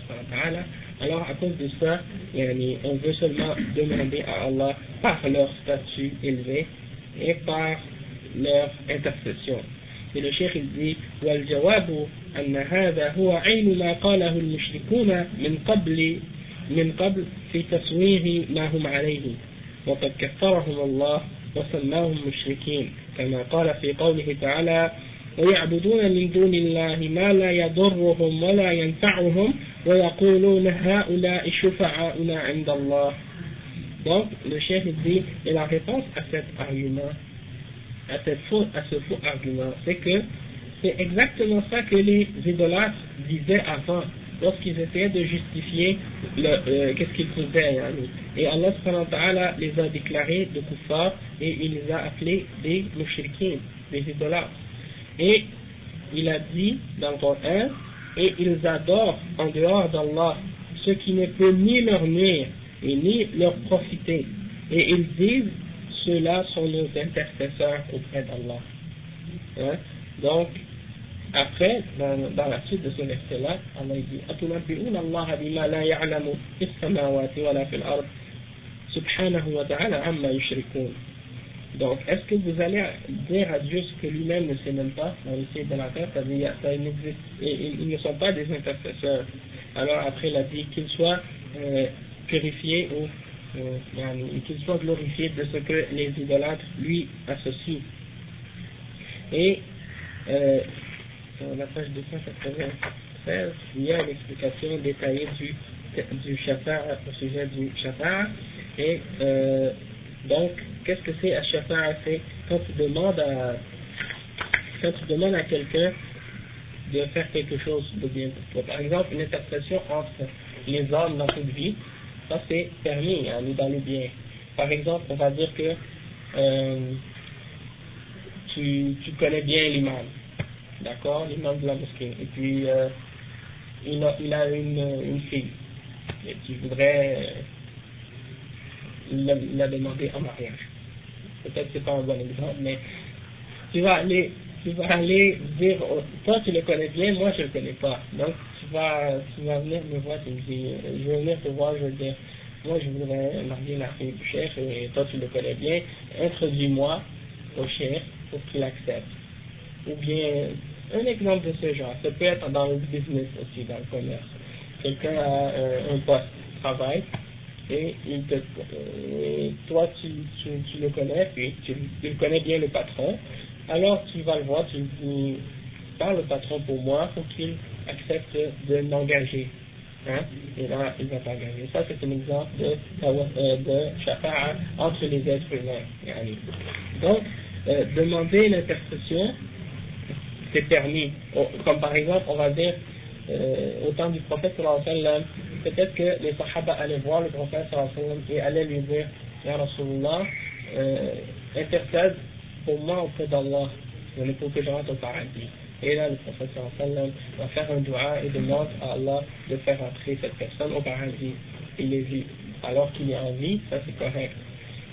Alors à cause de ça, on veut seulement demander à Allah par leur statut élevé et par leur intercession. Cheikh il dit والجواب أن هذا هو عين ما قاله المشركون من قبل من قبل في تصوير ما هم عليه. وقد كفرهم الله وسماهم مشركين كما قال في قوله تعالى ويعبدون من دون الله ما لا يضرهم ولا ينفعهم ويقولون هؤلاء شفعاؤنا عند الله. Donc, le chef dit, et la réponse à cet argument, à, ce faux argument, c'est que c'est exactement ça que les idolâtres disaient avant, lorsqu'ils essayaient de justifier euh, qu'est-ce qu'ils faisaient. Hein, et Allah les a déclarés de kuffar et il les a appelés des mushrikin, des idolâtres. Et il a dit dans le Coran, et ils adorent en dehors d'Allah ce qui ne peut ni leur nuire et ni leur profiter. Et ils disent, ceux-là sont nos intercesseurs auprès d'Allah. Hein? Donc, après, dans, dans, la suite de ce verset-là, Allah dit أتنبئون الله بما لا يعلم في السماوات ولا في الأرض سبحانه وتعالى عما يشركون donc, est-ce que vous allez dire à Dieu ce que lui-même ne sait même pas dans le ciel de la terre C'est-à-dire, ça existe, et, ils ne sont pas des intercesseurs. Alors, après, il a dit qu'ils soient euh, purifiés ou euh, qu'ils soient glorifiés de ce que les idolâtres lui associent. Et, euh, sur la page 296, il y a l'explication détaillée du, du au sujet du chafar. Et, euh, donc, qu'est-ce que c'est à Shafa'a C'est quand tu demandes à, à quelqu'un de faire quelque chose de bien. Par exemple, une interprétation entre les hommes dans toute vie, ça c'est permis, hein, dans le bien. Par exemple, on va dire que euh, tu, tu connais bien l'imam, d'accord, l'imam de la mosquée, et puis euh, il, a, une, une fille, et tu voudrais l'a demandé en mariage. Peut-être que c'est pas un bon exemple, mais tu vas aller, tu vas aller dire, toi tu le connais bien, moi je le connais pas. Donc tu vas, venir me voir, tu dis, je vais venir te voir, je vais dire, moi je voudrais marier la fille du chef et toi tu le connais bien, introduis-moi au chef pour qu'il accepte. Ou bien, un exemple de ce genre, ça peut être dans le business aussi, dans le commerce. Quelqu'un a un poste de travail, et il te, euh, toi tu, tu, le connais, puis tu, tu, connais bien le patron, alors tu vas le voir, tu dis, parle le patron pour moi, pour qu'il accepte de m'engager. Hein? Et là, il va t'engager. Ça, c'est un exemple de, euh, de entre les êtres humains. Donc, euh, demander l'intercession, c'est permis. Comme par exemple, on va dire, euh, au temps du prophète peut-être que les sahaba allaient voir le prophète et allaient lui dire Ya Rasulullah, euh, intercède pour moi auprès d'Allah, pour que je rentre au paradis. Et là, le prophète va faire un dua et demande à Allah de faire entrer cette personne au paradis. Il est vu. Alors qu'il est en vie, ça c'est correct.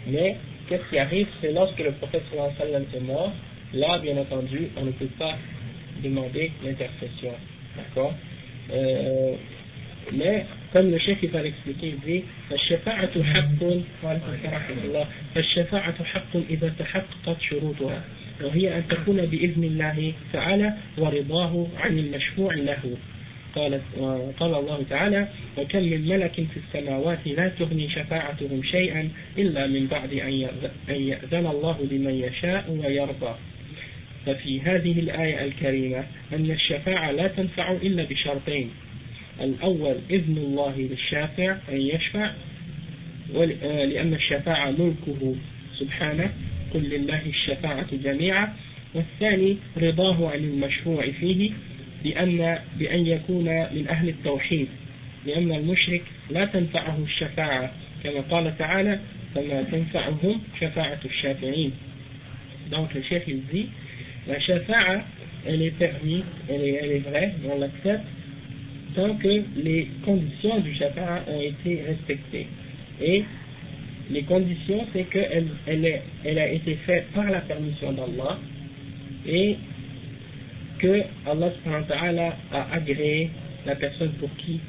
Mais, qu'est-ce qui arrive C'est lorsque le prophète est mort, là, bien entendu, on ne peut pas demander l'intercession. D'accord euh, Mais, comme le chef il va l'expliquer, il dit الشفاعة حق الشفاعة حق إذا تحققت شروطها وهي أن تكون بإذن الله تعالى ورضاه عن المشفوع له. قال, قال الله تعالى وكم من ملك في السماوات لا تغني شفاعتهم شيئا إلا من بعد أن يأذن الله لمن يشاء ويرضى. ففي هذه الآية الكريمة أن الشفاعة لا تنفع إلا بشرطين الأول إذن الله للشافع أن يشفع لأن الشفاعة ملكه سبحانه قل لله الشفاعة جميعا والثاني رضاه عن المشروع فيه بأن بأن يكون من أهل التوحيد لأن المشرك لا تنفعه الشفاعة كما قال تعالى فما تنفعهم شفاعة الشافعين donc le chef il dit La shafa'a, elle est permise, elle est, elle est vraie, on l'accepte, tant que les conditions du shafa'a ont été respectées. Et les conditions, c'est qu'elle elle, a été faite par la permission d'Allah et que Allah a agréé la personne pour qui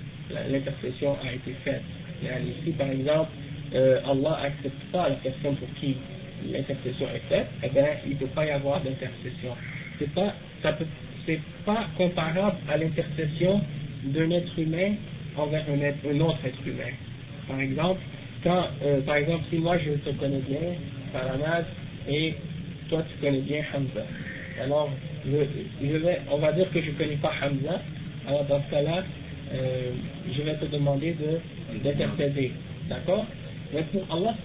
l'intercession a été faite. Ici, par exemple, euh, Allah n'accepte pas la personne pour qui l'intercession est faite, eh bien, il ne peut pas y avoir d'intercession. c'est pas, pas comparable à l'intercession d'un être humain envers un autre être humain. Par exemple, quand, euh, par exemple, si moi je te connais bien, Paranaz, et toi tu connais bien Hamza. Alors, je, vais, on va dire que je ne connais pas Hamza, alors dans ce cas-là, euh, je vais te demander de. D'accord? Mais pour Allah,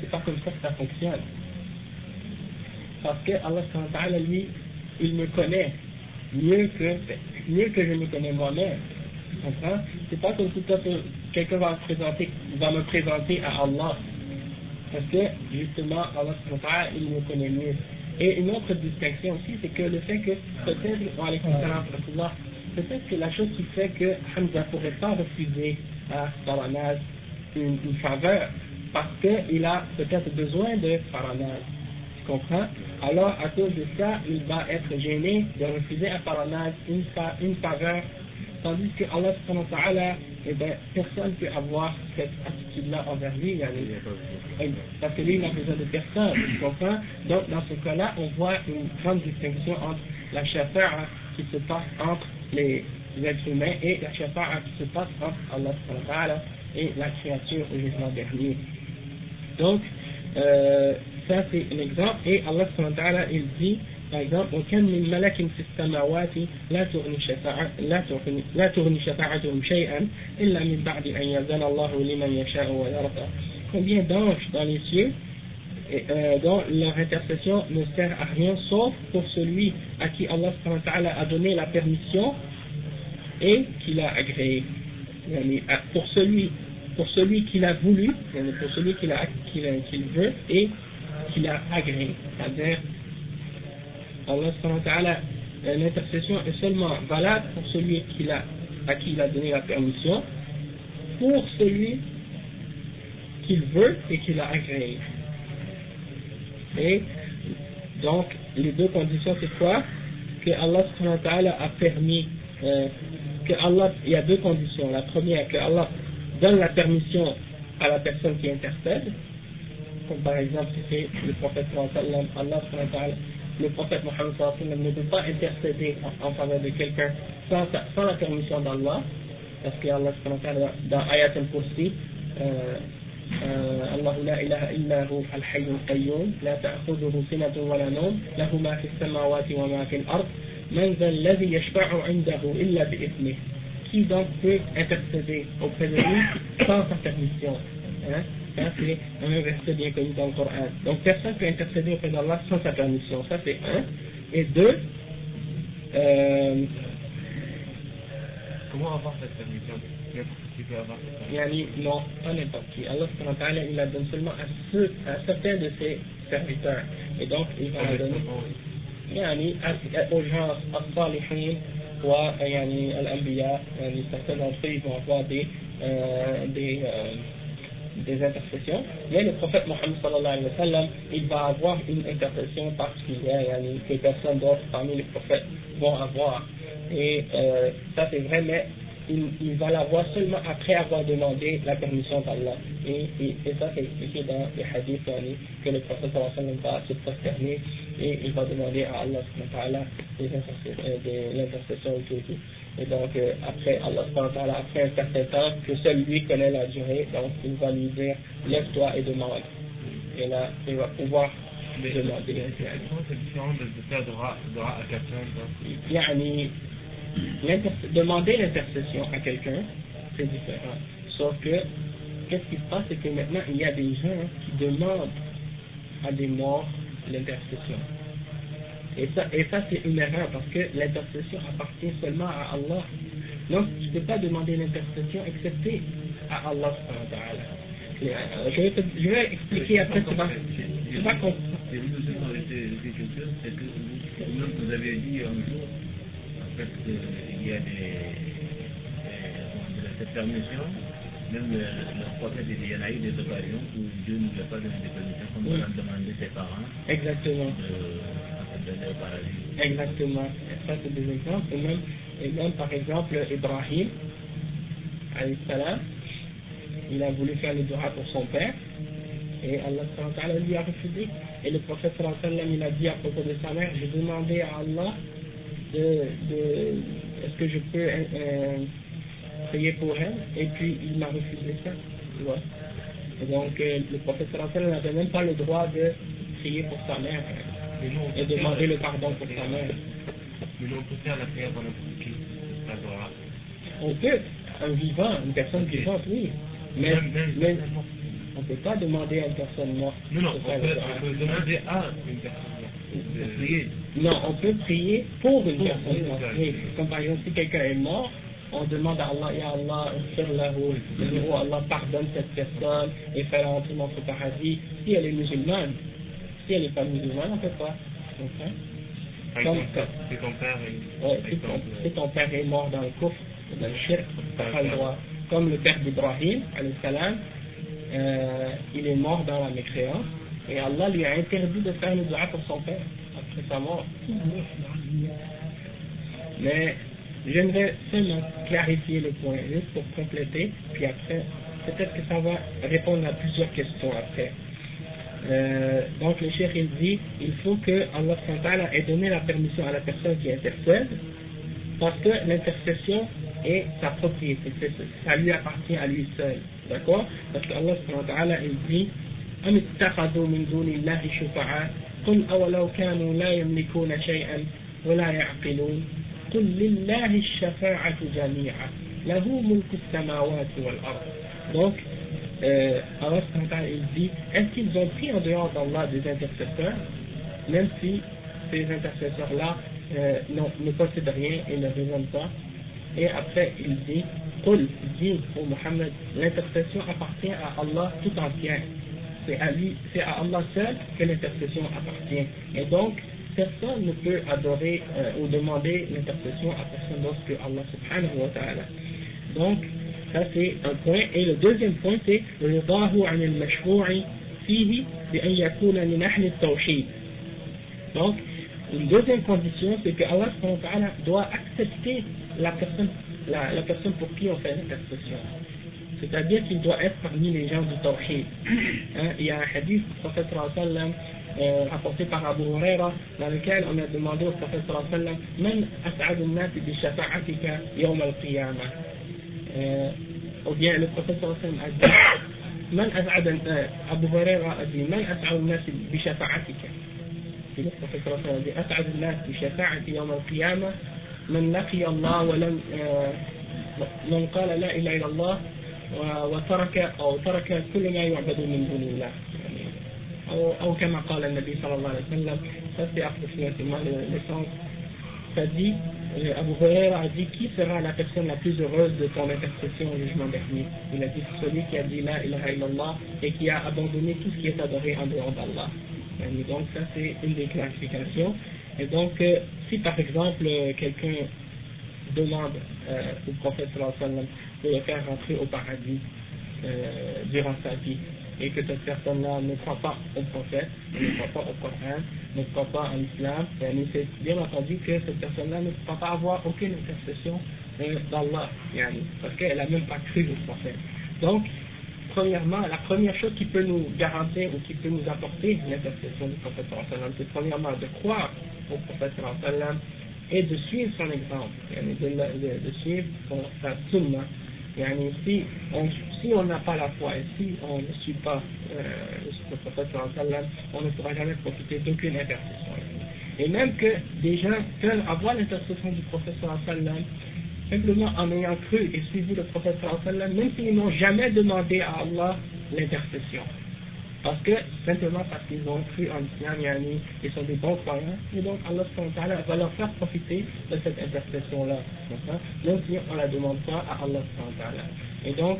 c'est pas comme ça que ça fonctionne. Parce que Allah, lui, il me connaît mieux que, mieux que je me connais moi-même. C'est pas comme si quelqu'un va, présenter, va me présenter à Allah. Parce que, justement, Allah, il me connaît mieux. Et une autre distinction aussi, c'est que le fait que peut-être, peut-être que la chose qui fait que Hamza pourrait pas refuser à Paranaz une, une faveur, parce qu'il a peut-être besoin de Paranaz. Tu comprends? Alors, à cause de ça, il va être gêné de refuser à Paranaz une, une faveur, tandis que Allah, eh bien, personne ne peut avoir cette attitude-là envers lui, parce que lui, n'a besoin de personne, tu comprends? Donc, dans ce cas-là, on voit une grande distinction entre la shafa'a qui se passe entre les êtres humains et la shafa'a qui se passe entre Allah et la créature au jugement dernier. Donc, euh, ça c'est un exemple, et Allah il dit, par exemple. Combien d'anges dans les cieux dont euh, leur intercession ne sert à rien sauf pour celui à qui Allah a donné la permission et qu'il a agréé. Pour celui, pour celui qu'il a voulu, pour celui qu'il veut et qu'il a agréé. Allah l'intercession est seulement valable pour celui à qui il a donné la permission, pour celui qu'il veut et qu'il a agréé. Et donc, les deux conditions, c'est quoi? Que Allah a permis, euh, que Allah, il y a deux conditions. La première, que Allah donne la permission à la personne qui intercède, comme par exemple si c'est le prophète Allah le prophète Mohammed ne peut pas intercéder en, faveur de quelqu'un sans, sans, la permission d'Allah, parce que Allah dans Ayat al-Kursi, euh, الله لا إله إلا هو الحي القيوم لا تأخذه سنة ولا نوم له ما في السماوات وما في الأرض من ذا الذي يشفع عنده إلا بإذنه qui donc peut intercéder auprès de lui sans sa permission hein? c'est un verset bien connu dans le Coran. Donc personne ne peut intercéder auprès d'Allah sans sa permission. Ça c'est un. Et deux, euh, comment avoir cette permission? Yani, non, pas n'importe qui. Allah il la donne seulement à, ceux, à certains de ses serviteurs. Et donc, il va la donner yani, aux gens, as-salihin, wa, yani, al-anbiya, certains d'entre eux, ils vont avoir des, euh, des euh, des intercessions, mais le prophète Mohammed sallallahu alayhi wa sallam, il va avoir une intercession particulière que personne d'autre parmi les prophètes vont avoir. Et euh, ça c'est vrai, mais il, va l'avoir seulement après avoir demandé la permission d'Allah. Et, et, ça, c'est expliqué dans les hadiths que le prophète va se prosterner et il va demander à Allah euh, l'intercession et tout. Et donc, euh, après, Allah après un certain temps, que seul lui connaît la durée, donc il va lui dire lève-toi et demande. Et là, il va pouvoir demander. C'est différent de faire droit à quelqu'un demander l'intercession à quelqu'un, c'est différent. Sauf que, qu'est-ce qui se passe, c'est que maintenant, il y a des gens qui demandent à des morts l'intercession. Et ça, et ça c'est une erreur parce que l'intercession appartient seulement à Allah. Donc, tu ne peux pas demander l'intercession excepté à Allah. Euh, je vais, te, je vais expliquer après, tu vas, tu vas comprendre. Vous avez dit un jour, il y a des, cette permission, même le, le prophète, il y en a eu des occasions où Dieu ne nous a pas donné des permissions, comme on a demandé ses parents Exactement. de donner au paradis. Exactement. Ça, c'est des exemples. Et même, et même par exemple, Ibrahim, salam, il a voulu faire le dua pour son père, et Allah lui a refusé. Et le prophète il a dit à propos de sa mère, j'ai demandé à Allah de, de est-ce que je peux euh, prier pour elle? Et puis il m'a refusé ça. Tu vois et donc euh, le wa sallam n'avait même pas le droit de prier pour sa mère et demander le pardon pour sa mère. Mais nous, on peut faire la prière dans n'importe qui. On peut, un vivant, une personne vivante, oui. Mais, Même- même mais on ne peut pas demander à une personne morte. Non, non, peut, on peut demander à une personne. Non, on peut prier pour une personne. Oui. Comme par exemple, si quelqu'un est mort, on demande à Allah, Ya Allah, oh Allah, pardonne cette personne et fais-la entrer dans ce paradis. Si elle est musulmane, si elle n'est pas musulmane, on ne peut pas. Comme- ton père. Ouais, si, ton, exemple, si ton père est mort dans le coffre, dans le shirk, tu pas le droit. Comme le père d'Ibrahim, salam, euh, il est mort dans la mécréance, et Allah lui a interdit de faire le dua pour son père, après sa mort. Mais j'aimerais seulement clarifier le point, juste pour compléter, puis après, peut-être que ça va répondre à plusieurs questions après. Euh, donc le cheikh il dit il faut que Allah ait donné la permission à la personne qui intercède parce que l'intercession est sa propriété, ça lui appartient à lui seul, d'accord? Parce que Allah il dit أم اتخذوا من دون الله شفعاء قل أولو كانوا لا يملكون شيئا ولا يعقلون قل لله الشفاعة جميعا له ملك السماوات والأرض donc euh, Allah il dit est-ce qu'ils ont pris en dehors d'Allah des intercesseurs même si ces intercesseurs-là euh, non, ne possèdent rien et ne raisonnent pas et après il dit Qul, dis au Muhammad l'intercession appartient à Allah tout entière c'est à lui, c'est à Allah seul que l'intercession appartient. Et donc, personne ne peut adorer euh, ou demander l'intercession à personne d'autre que Allah subhanahu wa ta'ala. Donc, ça c'est un point. Et le deuxième point, c'est رضاه عن المشروع فيه بأن يكون من أهل التوحيد. Donc, une deuxième condition, c'est que Allah subhanahu wa ta'ala doit accepter la personne, la, la personne pour qui on fait l'intercession. C'est-à-dire qu'il doit être parmi les gens du Tawhid. Hein, il y a un hadith du prophète sallam, euh, rapporté par Abu Huraira dans lequel on a demandé au prophète sallam Man as'adu an-nas bi shafa'atika yawm al-qiyamah Euh, Ou bien le prophète sallam a dit Man as'adu euh, Abu Huraira a dit Man as'adu an-nas bi shafa'atika Et le prophète sallam a dit As'adu an-nas bi shafa'ati yawm al-qiyamah من لقي الله ولم آه، من قال لا إله إلا الله وترك أو ترك كل ما يعبد من دون الله يعني أو, أو كما قال النبي صلى الله عليه وسلم ça c'est approximativement le, le sens ça dit euh, Abu Huraira a dit qui sera la personne la plus heureuse de ton intercession au jugement dernier il a dit celui qui a dit la ilaha illallah et qui a abandonné tout ce qui est adoré en dehors d'Allah Yani, donc ça c'est une des clarifications et donc euh, si par exemple euh, quelqu'un demande euh, au prophète sallallahu alayhi wa sallam de le faire rentrer au paradis euh, durant sa vie et que cette personne-là ne croit pas au prophète, ne croit pas au Coran, ne croit pas en islam, yani c'est bien entendu que cette personne-là ne pourra pas avoir aucune intercession euh, d'Allah, parce qu'elle n'a même pas cru au prophète. Donc, premièrement, la première chose qui peut nous garantir ou qui peut nous apporter l'intercession du prophète c'est premièrement de croire au prophète et de suivre son exemple, de, suivre son, sa. Yani si on si on n'a pas la foi et si on ne suit pas euh, le prophète on ne pourra jamais profiter d'aucune intercession. Et même que des gens peuvent avoir l'intercession du prophète simplement en ayant cru et suivi le prophète même s'ils n'ont jamais demandé à Allah l'intercession. Parce que, simplement parce qu'ils ont cru en l'islam, yani, ils sont des bons croyants, et donc Allah subhanahu wa ta'ala va leur faire profiter de cette intercession-là. D'accord Même si on ne la demande pas à Allah subhanahu wa ta'ala. Et donc,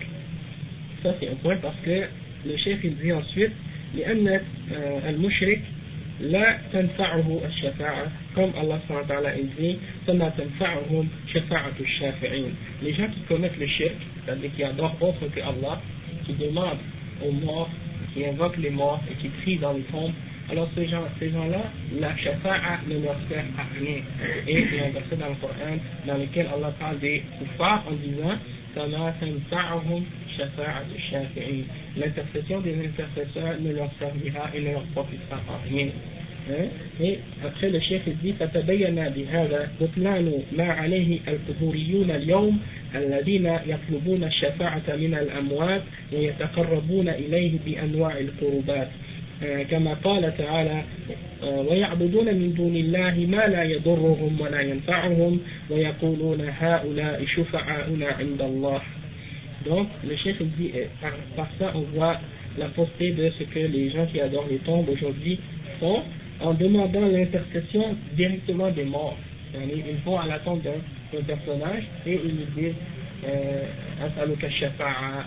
ça c'est un point parce que le chef il dit ensuite, لأن آه، المشرك لا تنفعه الشفاعة comme Allah subhanahu wa ta'ala il dit فما تنفعهم شفاعة الشافعين les gens qui commettent le shirk c'est-à-dire qui adorent autre que Allah qui demandent aux morts qui invoquent les morts et qui crient dans les tombes alors ces gens ces gens-là la shafa'a ne leur sert à rien et il y a un verset dans le Coran dans lequel Allah parle des kuffars en disant فما تنفعهم شفاعة الشافعين l'intercession des intercesseurs ne leur servira et ne leur profitera en rien Hein? Et après le chef il dit فتبين بهذا بطلان ما عليه القبوريون اليوم الذين يطلبون الشفاعة من الأموات ويتقربون إليه بأنواع القربات آه، كما قال تعالى آه، ويعبدون من دون الله ما لا يضرهم ولا ينفعهم ويقولون هؤلاء شفعاؤنا عند الله Donc, le chef dit, euh, par, par ça, on voit la fausseté de ce que les gens qui adorent les tombes aujourd'hui font en demandant l'intercession directement des morts. Ils vont à la tombe d'un d'un personnage et ils lui disent euh, As'aluka shafa'a,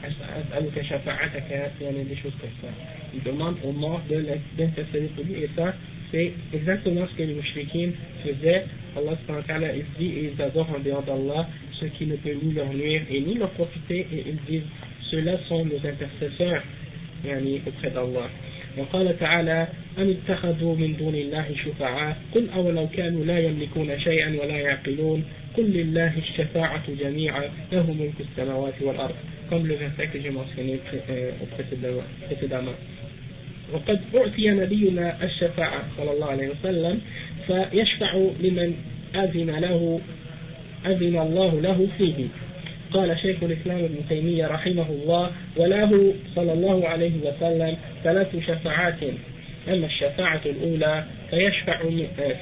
As'aluka shafa'ataka, yani des choses comme ça. Ils demandent aux morts de l'in- d'intercéder pour lui et ça, c'est exactement ce que les mouchriquins faisaient. Allah subhanahu wa ta'ala, il dit et ils adorent en dehors d'Allah ce qui ne peut ni leur nuire et ni leur profiter et ils disent ceux-là sont nos intercesseurs يعني auprès d'Allah. وقال تعالى أم اتخذوا من دون الله شفعاء؟ قل أولو كانوا لا يملكون شيئا ولا يعقلون. قل لله الشفاعة جميعا له ملك السماوات والأرض. Comme le verset que j'ai mentionné euh. وقد أعطي نبينا الشفاعة صلى الله عليه وسلم فيشفع لمن أذن له أذن الله له فيه. قال شيخ الإسلام ابن تيمية رحمه الله وله صلى الله عليه وسلم ثلاث شفاعات. أما الشفاعة الأولى فيشفع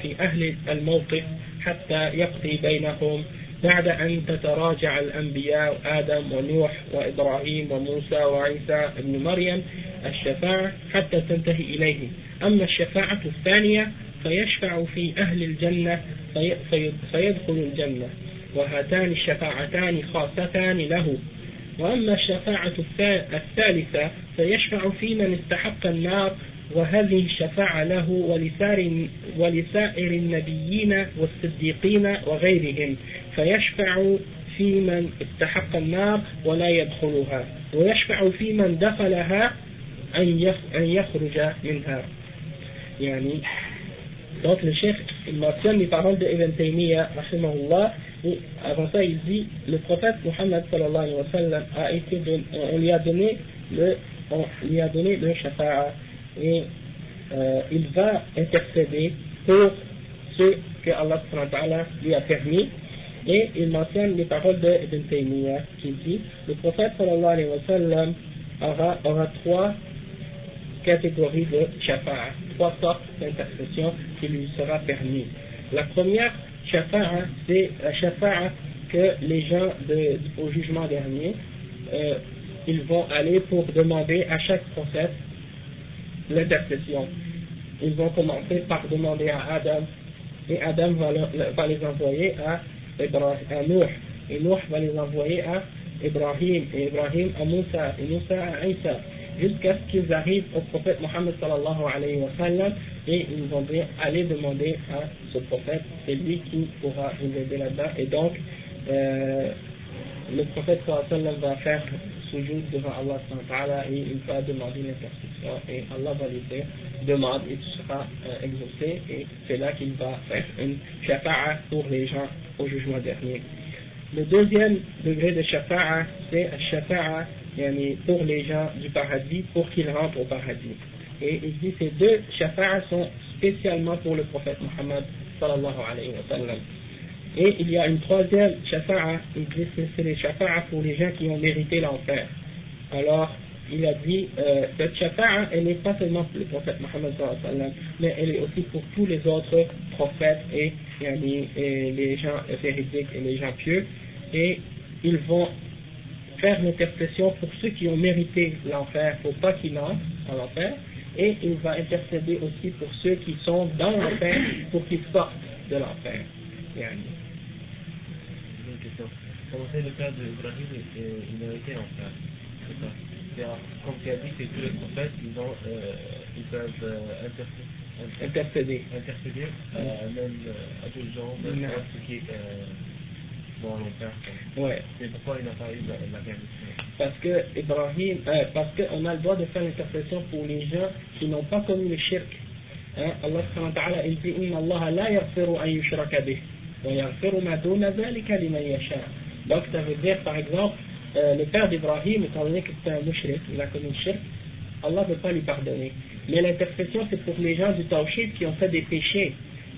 في أهل الموقف حتى يقضي بينهم بعد أن تتراجع الأنبياء آدم ونوح وإبراهيم وموسى وعيسى ابن مريم الشفاعة حتى تنتهي إليه. أما الشفاعة الثانية فيشفع في أهل الجنة في في فيدخل الجنة. وهاتان الشفاعتان خاصتان له. وأما الشفاعة الثا- الثالثة فيشفع في من استحق النار وهذه الشفاعة له ولسائر, النبيين والصديقين وغيرهم. فيشفع في من استحق النار ولا يدخلها ويشفع في من دخلها أن يخرج منها. يعني Donc le chef, il mentionne les paroles de Ibn Taymiyyah, rahimahullah, et avant ça il dit, le prophète Muhammad sallallahu alayhi wa sallam a été don- on lui a donné le, on lui a donné le shafa'a, et euh, il va intercéder pour ceux que Allah lui a permis, et il mentionne les paroles de Ibn Taymiyyah qui dit, le prophète sallallahu alayhi wa sallam aura, aura trois catégorie de shafa'a, trois sortes d'intercession qui lui sera permis. La première shafa'a, c'est la shafa'a que les gens au jugement dernier, euh, ils vont aller pour demander à chaque prophète l'intercession. Ils vont commencer par demander à Adam, et Adam va, les envoyer à, Ibra- à et Nuh va les envoyer à Ibrahim, et Ibrahim à Moussa, et Moussa à Isa, jusqu'à ce qu'ils arrivent au prophète Mohammed sallallahu alayhi wa sallam, et ils vont dire, aller demander à ce prophète, c'est lui qui pourra vous aider là-dedans, et donc, euh, le prophète sallallahu va faire sujoud devant Allah et il va demander l'intercession et Allah va lui dire demande et tu seras euh, exaucé et c'est là qu'il va faire une shafa'a pour les gens au jugement dernier. Le deuxième degré de shafa'a c'est shafa'a yani, pour les gens du paradis pour qu'ils rentrent au paradis. Et il dit ces deux shafa'a sont spécialement pour le prophète Muhammad sallallahu alayhi wa sallam. Et il y a une troisième shafa'a, il dit que c'est les shafa'a pour les gens qui ont mérité l'enfer. Alors, il a dit, euh, cette shafa'a, elle n'est pas seulement pour le prophète Mohammed sallallahu alayhi wa sallam, mais elle est aussi pour tous les autres prophètes et, et les gens véridiques et les gens pieux. Et ils vont faire l'intercession pour ceux qui ont mérité l'enfer, pour pas qu'ils entrent en l'enfer. Et il va intercéder aussi pour ceux qui sont dans l'enfer, pour qu'ils sortent de l'enfer. Yani. Une question. Comment c'est le cas d'Ibrahim, il a été en faire C'est ça. Comme tu as dit, c'est tous les prophètes, ils, ont, euh, ils peuvent euh, intercéder, inter- intercéder. intercéder euh, même euh, à d'autres gens, même à ceux qui euh, quoi. Ouais. Mais pourquoi il n'a pas eu la, la réalisation Parce que Ibrahim, euh, parce qu'on a le droit de faire l'intercession pour les gens qui n'ont pas commis le shirk. Hein? Allah subhanahu wa ta'ala il dit Inna Allah la yaghfiru an yushraka bih wa yaghfiru ma duna dhalika liman yasha. Donc ça veut dire par exemple euh, le père d'Ibrahim, étant donné que c'était un mushrik, il a commis le shirk, Allah ne peut pas lui pardonner. Mais l'intercession, c'est pour les gens du Tawhid qui ont fait des péchés.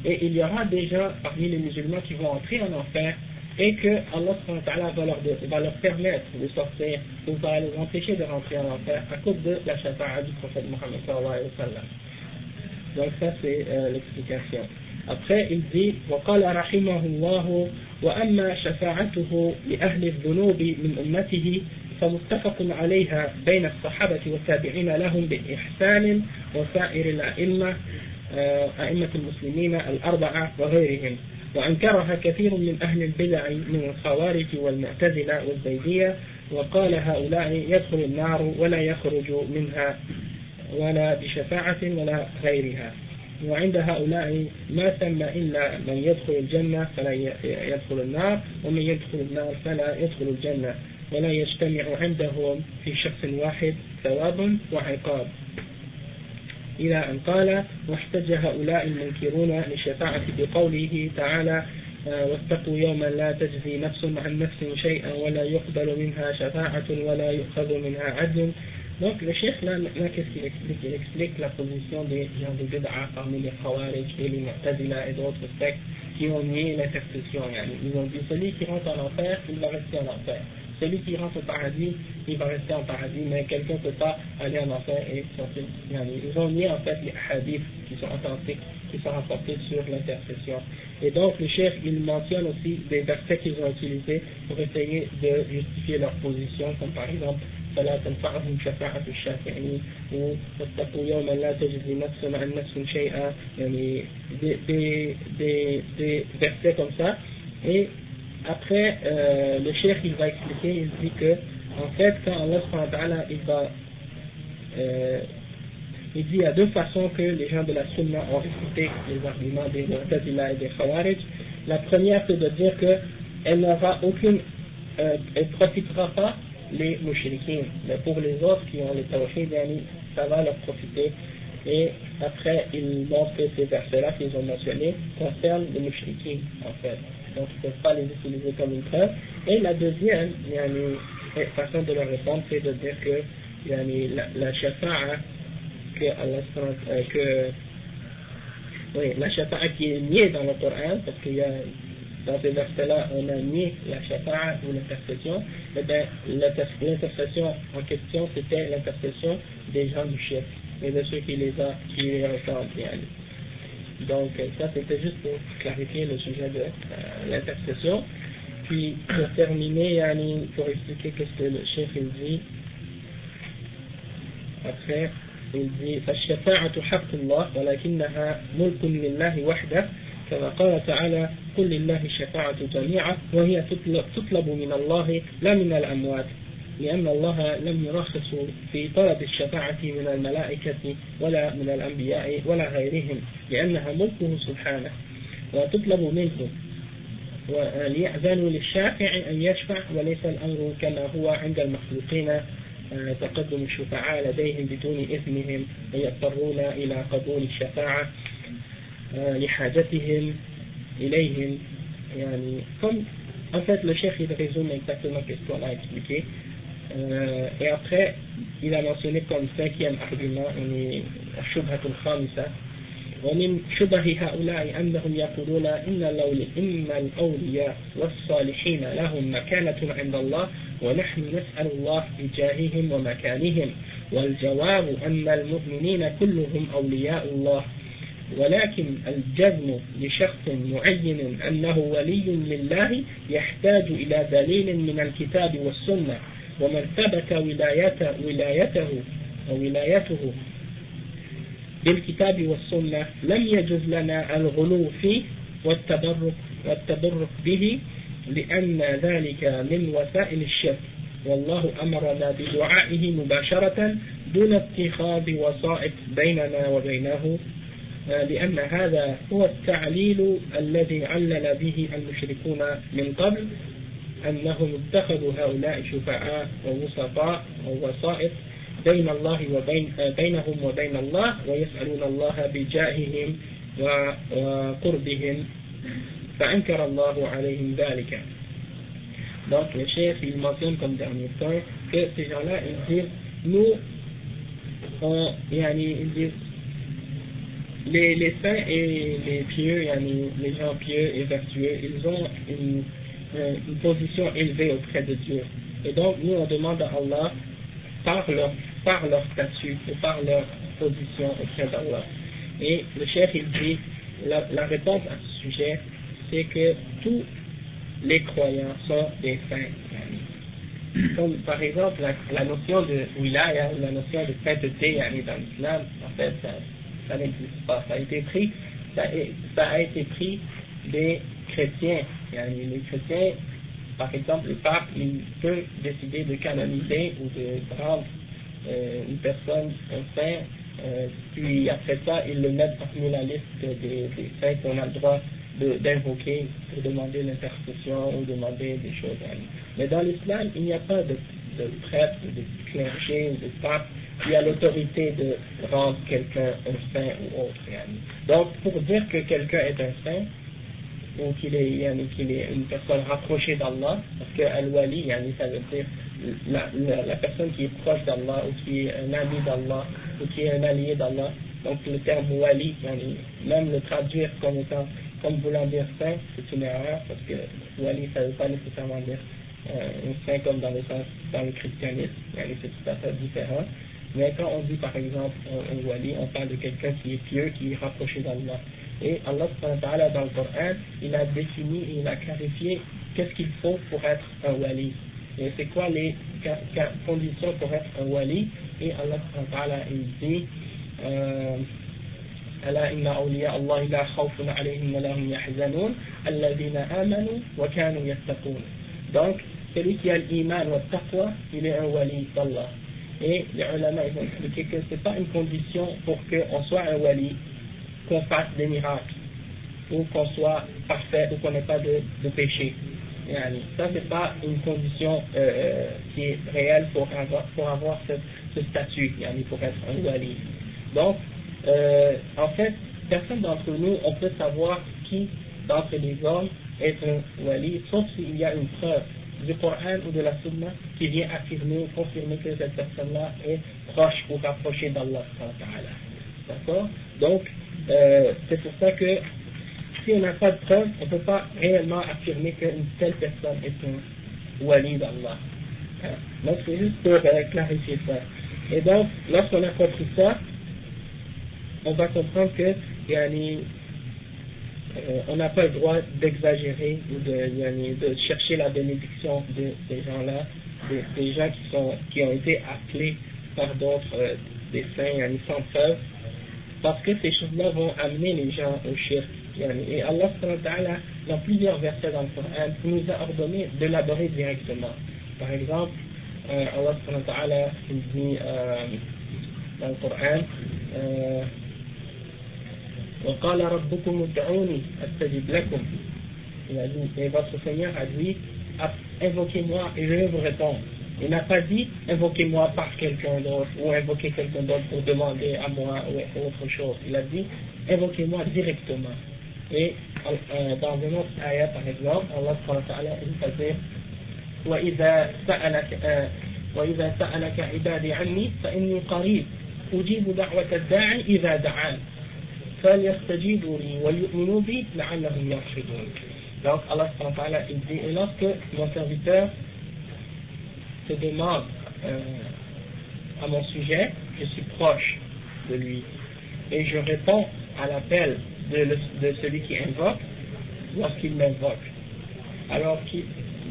Et il y aura des gens parmi les musulmans qui vont entrer en enfer et que Allah va leur, va leur permettre de sortir ou va les empêcher de rentrer en enfer à cause de la shafa'a du prophète Mohammed sallallahu alayhi wa sallam. Donc ça c'est euh, l'explication. Après il dit وقال رحمه الله وأما شفاعته لأهل الذنوب من أمته فمتفق عليها بين الصحابة والتابعين لهم بإحسان وسائر الأئمة أئمة المسلمين الأربعة وغيرهم. وأنكرها كثير من أهل البدع من الخوارج والمعتزلة والزيدية وقال هؤلاء يدخل النار ولا يخرج منها ولا بشفاعة ولا غيرها. وعند هؤلاء ما ثم إلا من يدخل الجنة فلا يدخل النار ومن يدخل النار فلا يدخل الجنة. ولا يجتمع عندهم في شخص واحد ثواب وعقاب. إلى أن قال واحتج هؤلاء المنكرون للشفاعة بقوله تعالى آه، واتقوا يوما لا تجزي نفس عن نفس شيئا ولا يقبل منها شفاعة ولا يؤخذ منها عدل Donc le chef là, là qu'est-ce qu'il explique Il explique la position des gens de Bid'a parmi les Khawarij et les Mu'tazila et d'autres sectes qui ont nié l'intercession. Ils ont dit celui qui rentre en enfer, il va rester en enfer. Celui qui rentre au paradis, il va rester en paradis, mais quelqu'un ne peut pas aller en enfer et sortir. Ils ont mis en fait les hadiths qui sont authentiques, qui sont rapportés sur l'intercession. Et donc le chef, il mentionne aussi des versets qu'ils ont utilisés pour essayer de justifier leur position, comme par exemple فلا تنفعهم شفاعة الشافعين واتقوا يوما لا تجزي نفس عن نفس شيئا يعني des, des, des, des versets comme ça et après, euh, le chef il va expliquer, il dit que, en fait, quand Allah il va, euh, il dit il y a deux façons que les gens de la Sunna ont écouté les arguments des Mu'tazila et des Khawarij. La première, c'est de dire que elle n'aura aucune, euh, elle profitera pas les mouchriquins, mais pour les autres qui ont les tawhid, ça va leur profiter. Et après, il montre que ces versets-là qu'ils ont mentionnés concernent les mouchriquins, en fait donc ils ne peuvent pas les utiliser comme une preuve. Et la deuxième façon de leur répondre, c'est de dire que la, la que Allah euh, que oui, la qui est niée dans le Coran, parce qu'il y a dans ces versets-là, on a nié la shafa'a ou l'intercession, mais bien l'intercession en question, c'était l'intercession des gens du chef et de ceux qui les, a, qui les ressemblent. Donc ça c'était juste pour clarifier le sujet de euh, l'intercession. Puis pour terminer, yani, pour expliquer qu'est-ce que le chef il dit, après il dit فالشفاعة حق الله ولكنها ملك لله وحده كما قال تعالى قل لله الشفاعة جميعا وهي تطلب من الله لا من الأموات لأن الله لم يرخص في طلب الشفاعة من الملائكة ولا من الأنبياء ولا غيرهم لأنها ملكه سبحانه وتطلب منه وليأذنوا للشافع أن يشفع وليس الأمر كما هو عند المخلوقين آه، تقدم الشفعاء لديهم بدون إذنهم ويضطرون إلى قبول الشفاعة آه، لحاجتهم إليهم. يعني comme en fait le chef il résume exactement ce qu'on a expliqué. Euh, et après, il a mentionné comme cinquième argument, الشبهة الخامسة ومن شبه هؤلاء أنهم يقولون إن إن الأولياء والصالحين لهم مكانة عند الله ونحن نسأل الله بجاههم ومكانهم والجواب أن المؤمنين كلهم أولياء الله ولكن الجزم لشخص معين أنه ولي لله يحتاج إلى دليل من الكتاب والسنة ومن ثبت ولايته, ولايته أو ولايته بالكتاب والسنة لم يجوز لنا الغلو فيه والتبرك, والتبرك به لأن ذلك من وسائل الشرك. والله أمرنا بدعائه مباشرة دون اتخاذ وسائط بيننا وبينه لأن هذا هو التعليل الذي علل به المشركون من قبل أنهم اتخذوا هؤلاء شفعاء ووسطاء ووسائط بين الله وبين بينهم وبين الله ويسألون الله بجاههم وقربهم فأنكر الله عليهم ذلك Donc le chef, il mentionne comme dernier point que ces gens-là, ils disent, nous, on, yani, ils disent, les, les saints et les pieux, yani, les gens pieux et vertueux, ils ont une, euh, une position élevée auprès de Dieu. Et donc, nous, on demande à Allah, par leur, par leur statut ou par leur position auprès d'Allah. Et le chef, il dit, la, la réponse à ce sujet, c'est que tous les croyants sont des saints. Comme par exemple la, la notion de wilaya, la notion de sainteté dans l'islam, en fait, ça, ça n'existe pas. Ça a été pris, ça a, ça a été pris des chrétiens. Chrétiens, par exemple, le pape, il peut décider de canoniser ou de rendre euh, une personne un saint, euh, puis après ça, il le met parmi la liste des, saints qu'on a le droit de- d'invoquer pour demander l'intercession ou demander des choses. yani. Mais dans l'islam, il n'y a pas de, de prêtre, de clergé ou de pape qui a l'autorité de rendre quelqu'un un saint ou autre. Donc, pour dire que quelqu'un est un saint, ou qu'il est, une personne rapprochée d'Allah, parce que Al-Wali, ça veut dire la, personne qui est proche d'Allah, ou qui est un ami d'Allah, ou qui est un allié d'Allah. Donc le terme Wali, même le traduire comme étant, comme voulant dire saint, c'est une erreur, parce que Wali, ça ne veut pas nécessairement dire euh, un saint comme dans le sens, dans le christianisme, c'est tout à fait différent. Mais quand on dit par exemple un wali, on parle de quelqu'un qui est pieux, qui est rapproché d'Allah. Et Allah subhanahu wa ta'ala, dans le Coran, il a défini et il a clarifié qu'est-ce qu'il faut pour être un wali. Et c'est quoi les ca- ca- conditions pour être un wali Et Allah subhanahu wa ta'ala, il dit euh, ألا إن أولياء الله لا خوف عليهم ولا هم يحزنون الذين آمنوا وكانوا يتقون Donc, celui qui a l'iman ou le taqwa, il est un wali d'Allah. Et les ulama ils ont expliqué que ce n'est pas une condition pour qu'on soit un wali, qu'on fasse des miracles, ou qu'on soit parfait, ou qu'on n'ait pas de, de péché. Yani, ça, c'est pas une condition euh, qui est réelle pour avoir, pour avoir ce, statut, pour être un wali. Donc, euh, en fait, personne d'entre nous, on peut savoir qui d'entre les hommes est un wali, sauf s'il y a une preuve du Coran ou de la Sunna qui vient affirmer, confirmer que cette personne-là est proche ou rapprochée d'Allah. D'accord? Donc, euh, c'est pour ça que si on n'a pas de preuve, on ne peut pas réellement affirmer qu'une telle personne est un wali d'Allah. Hein? Donc, c'est juste pour euh, clarifier ça. Et donc, lorsqu'on a compris ça, on va comprendre que yani, euh, on n'a pas le droit d'exagérer ou de, yani, de chercher la bénédiction de ces gens-là, des, des gens qui, sont, qui ont été appelés par d'autres, des saints, yani, sans preuve, parce que ces choses-là vont amener les gens au shirk. Yani, et Allah, subhanahu wa ta'ala, dans plusieurs versets dans le Coran, nous a ordonné de l'adorer directement. Par exemple, euh, Allah, subhanahu wa ta'ala, il dit euh, dans le Coran, euh, وقال ربكم ادعوني استجب لكم Il a dit, et votre Seigneur a dit, invoquez-moi et je vais vous répondre. Il n'a pas dit, invoquez-moi par quelqu'un d'autre ou invoquez quelqu'un d'autre pour demander à moi ou autre chose. Il a dit, invoquez-moi directement. Et euh, dans un autre ayat, par exemple, Allah subhanahu wa ta'ala, il va dire, وإذا سألك آه وإذا سألك عبادي عني فإني قريب أجيب دعوة الداعي إذا دعان فليستجيبوا لي وليؤمنوا بي لعلهم يرشدون Donc Allah subhanahu wa ta'ala il dit et lorsque mon serviteur se demande euh, à mon sujet, je suis proche de lui. Et je réponds à l'appel de, de celui qui invoque lorsqu'il m'invoque. Alors, qui,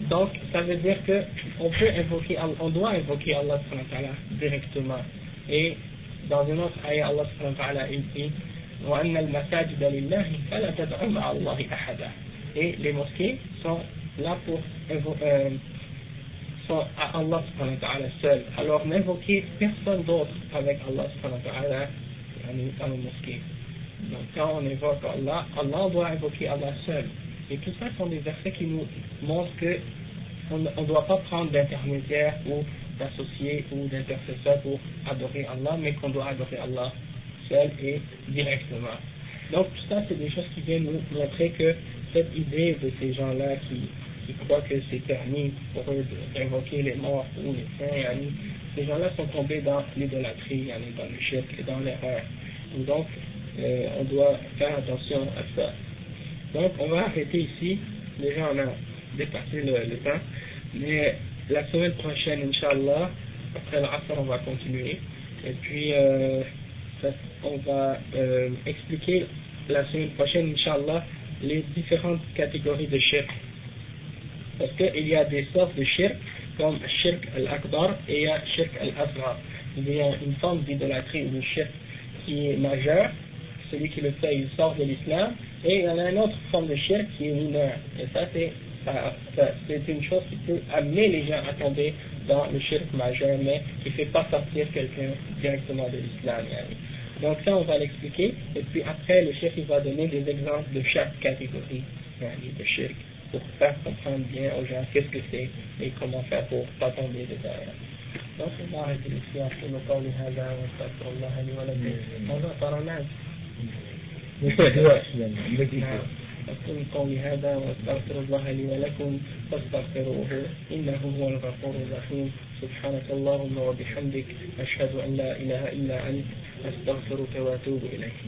donc, ça veut dire que on peut invoquer, on doit invoquer Allah directement. Et dans une autre ayah, Allah dit Et les mosquées sont là pour euh, sont à Allah ta'ala seul. Alors n'invoquez personne d'autre avec Allah subhanahu wa ta'ala dans les mosquées. Donc quand on invoque Allah, Allah doit invoquer Allah seul. Et tout ça sont des versets qui nous montrent que on ne doit pas prendre d'intermédiaire ou d'associé ou d'intercesseur pour adorer Allah, mais qu'on doit adorer Allah seul et directement. Donc tout ça, c'est des choses qui viennent nous montrer que cette idée de ces gens-là qui qui croient que c'est permis pour eux d'invoquer les morts ou les saints, yani, ces gens-là sont tombés dans l'idolâtrie, dans le shirk et dans l'erreur. Donc, euh, on doit faire attention à ça. Donc, on va arrêter ici. Déjà, on a dépassé le, temps. Mais la semaine prochaine, Inch'Allah, après l'Asr, on va continuer. Et puis, euh, on va euh, expliquer la semaine prochaine, Inch'Allah, les différentes catégories de shirk. Parce qu'il y a des sortes de shirk, comme shirk al-akbar et shirk al-asghar. Il y a une forme d'idolâtrie ou de shirk qui est majeure, celui qui le fait, il sort de l'islam, et il y en a une autre forme de shirk qui est mineure. Et ça, c'est c'est une chose qui peut amener les gens à tomber dans le shirk majeur, mais qui ne fait pas sortir quelqu'un directement de l'islam. Donc ça, on va l'expliquer, et puis après, le shirk, il va donner des exemples de chaque catégorie de shirk, pour faire comprendre bien aux gens qu'est-ce que c'est et comment faire pour ne pas tomber dedans. Donc, on va arrêter ici, أقول قولي هذا وأستغفر الله لي ولكم هذا طرناج نعم أقول قولي هذا وأستغفر الله لي ولكم فاستغفروه إنه هو الغفور الرحيم سبحانك اللهم وبحمدك أشهد أن لا إله إلا أنت أستغفرك وأتوب إليك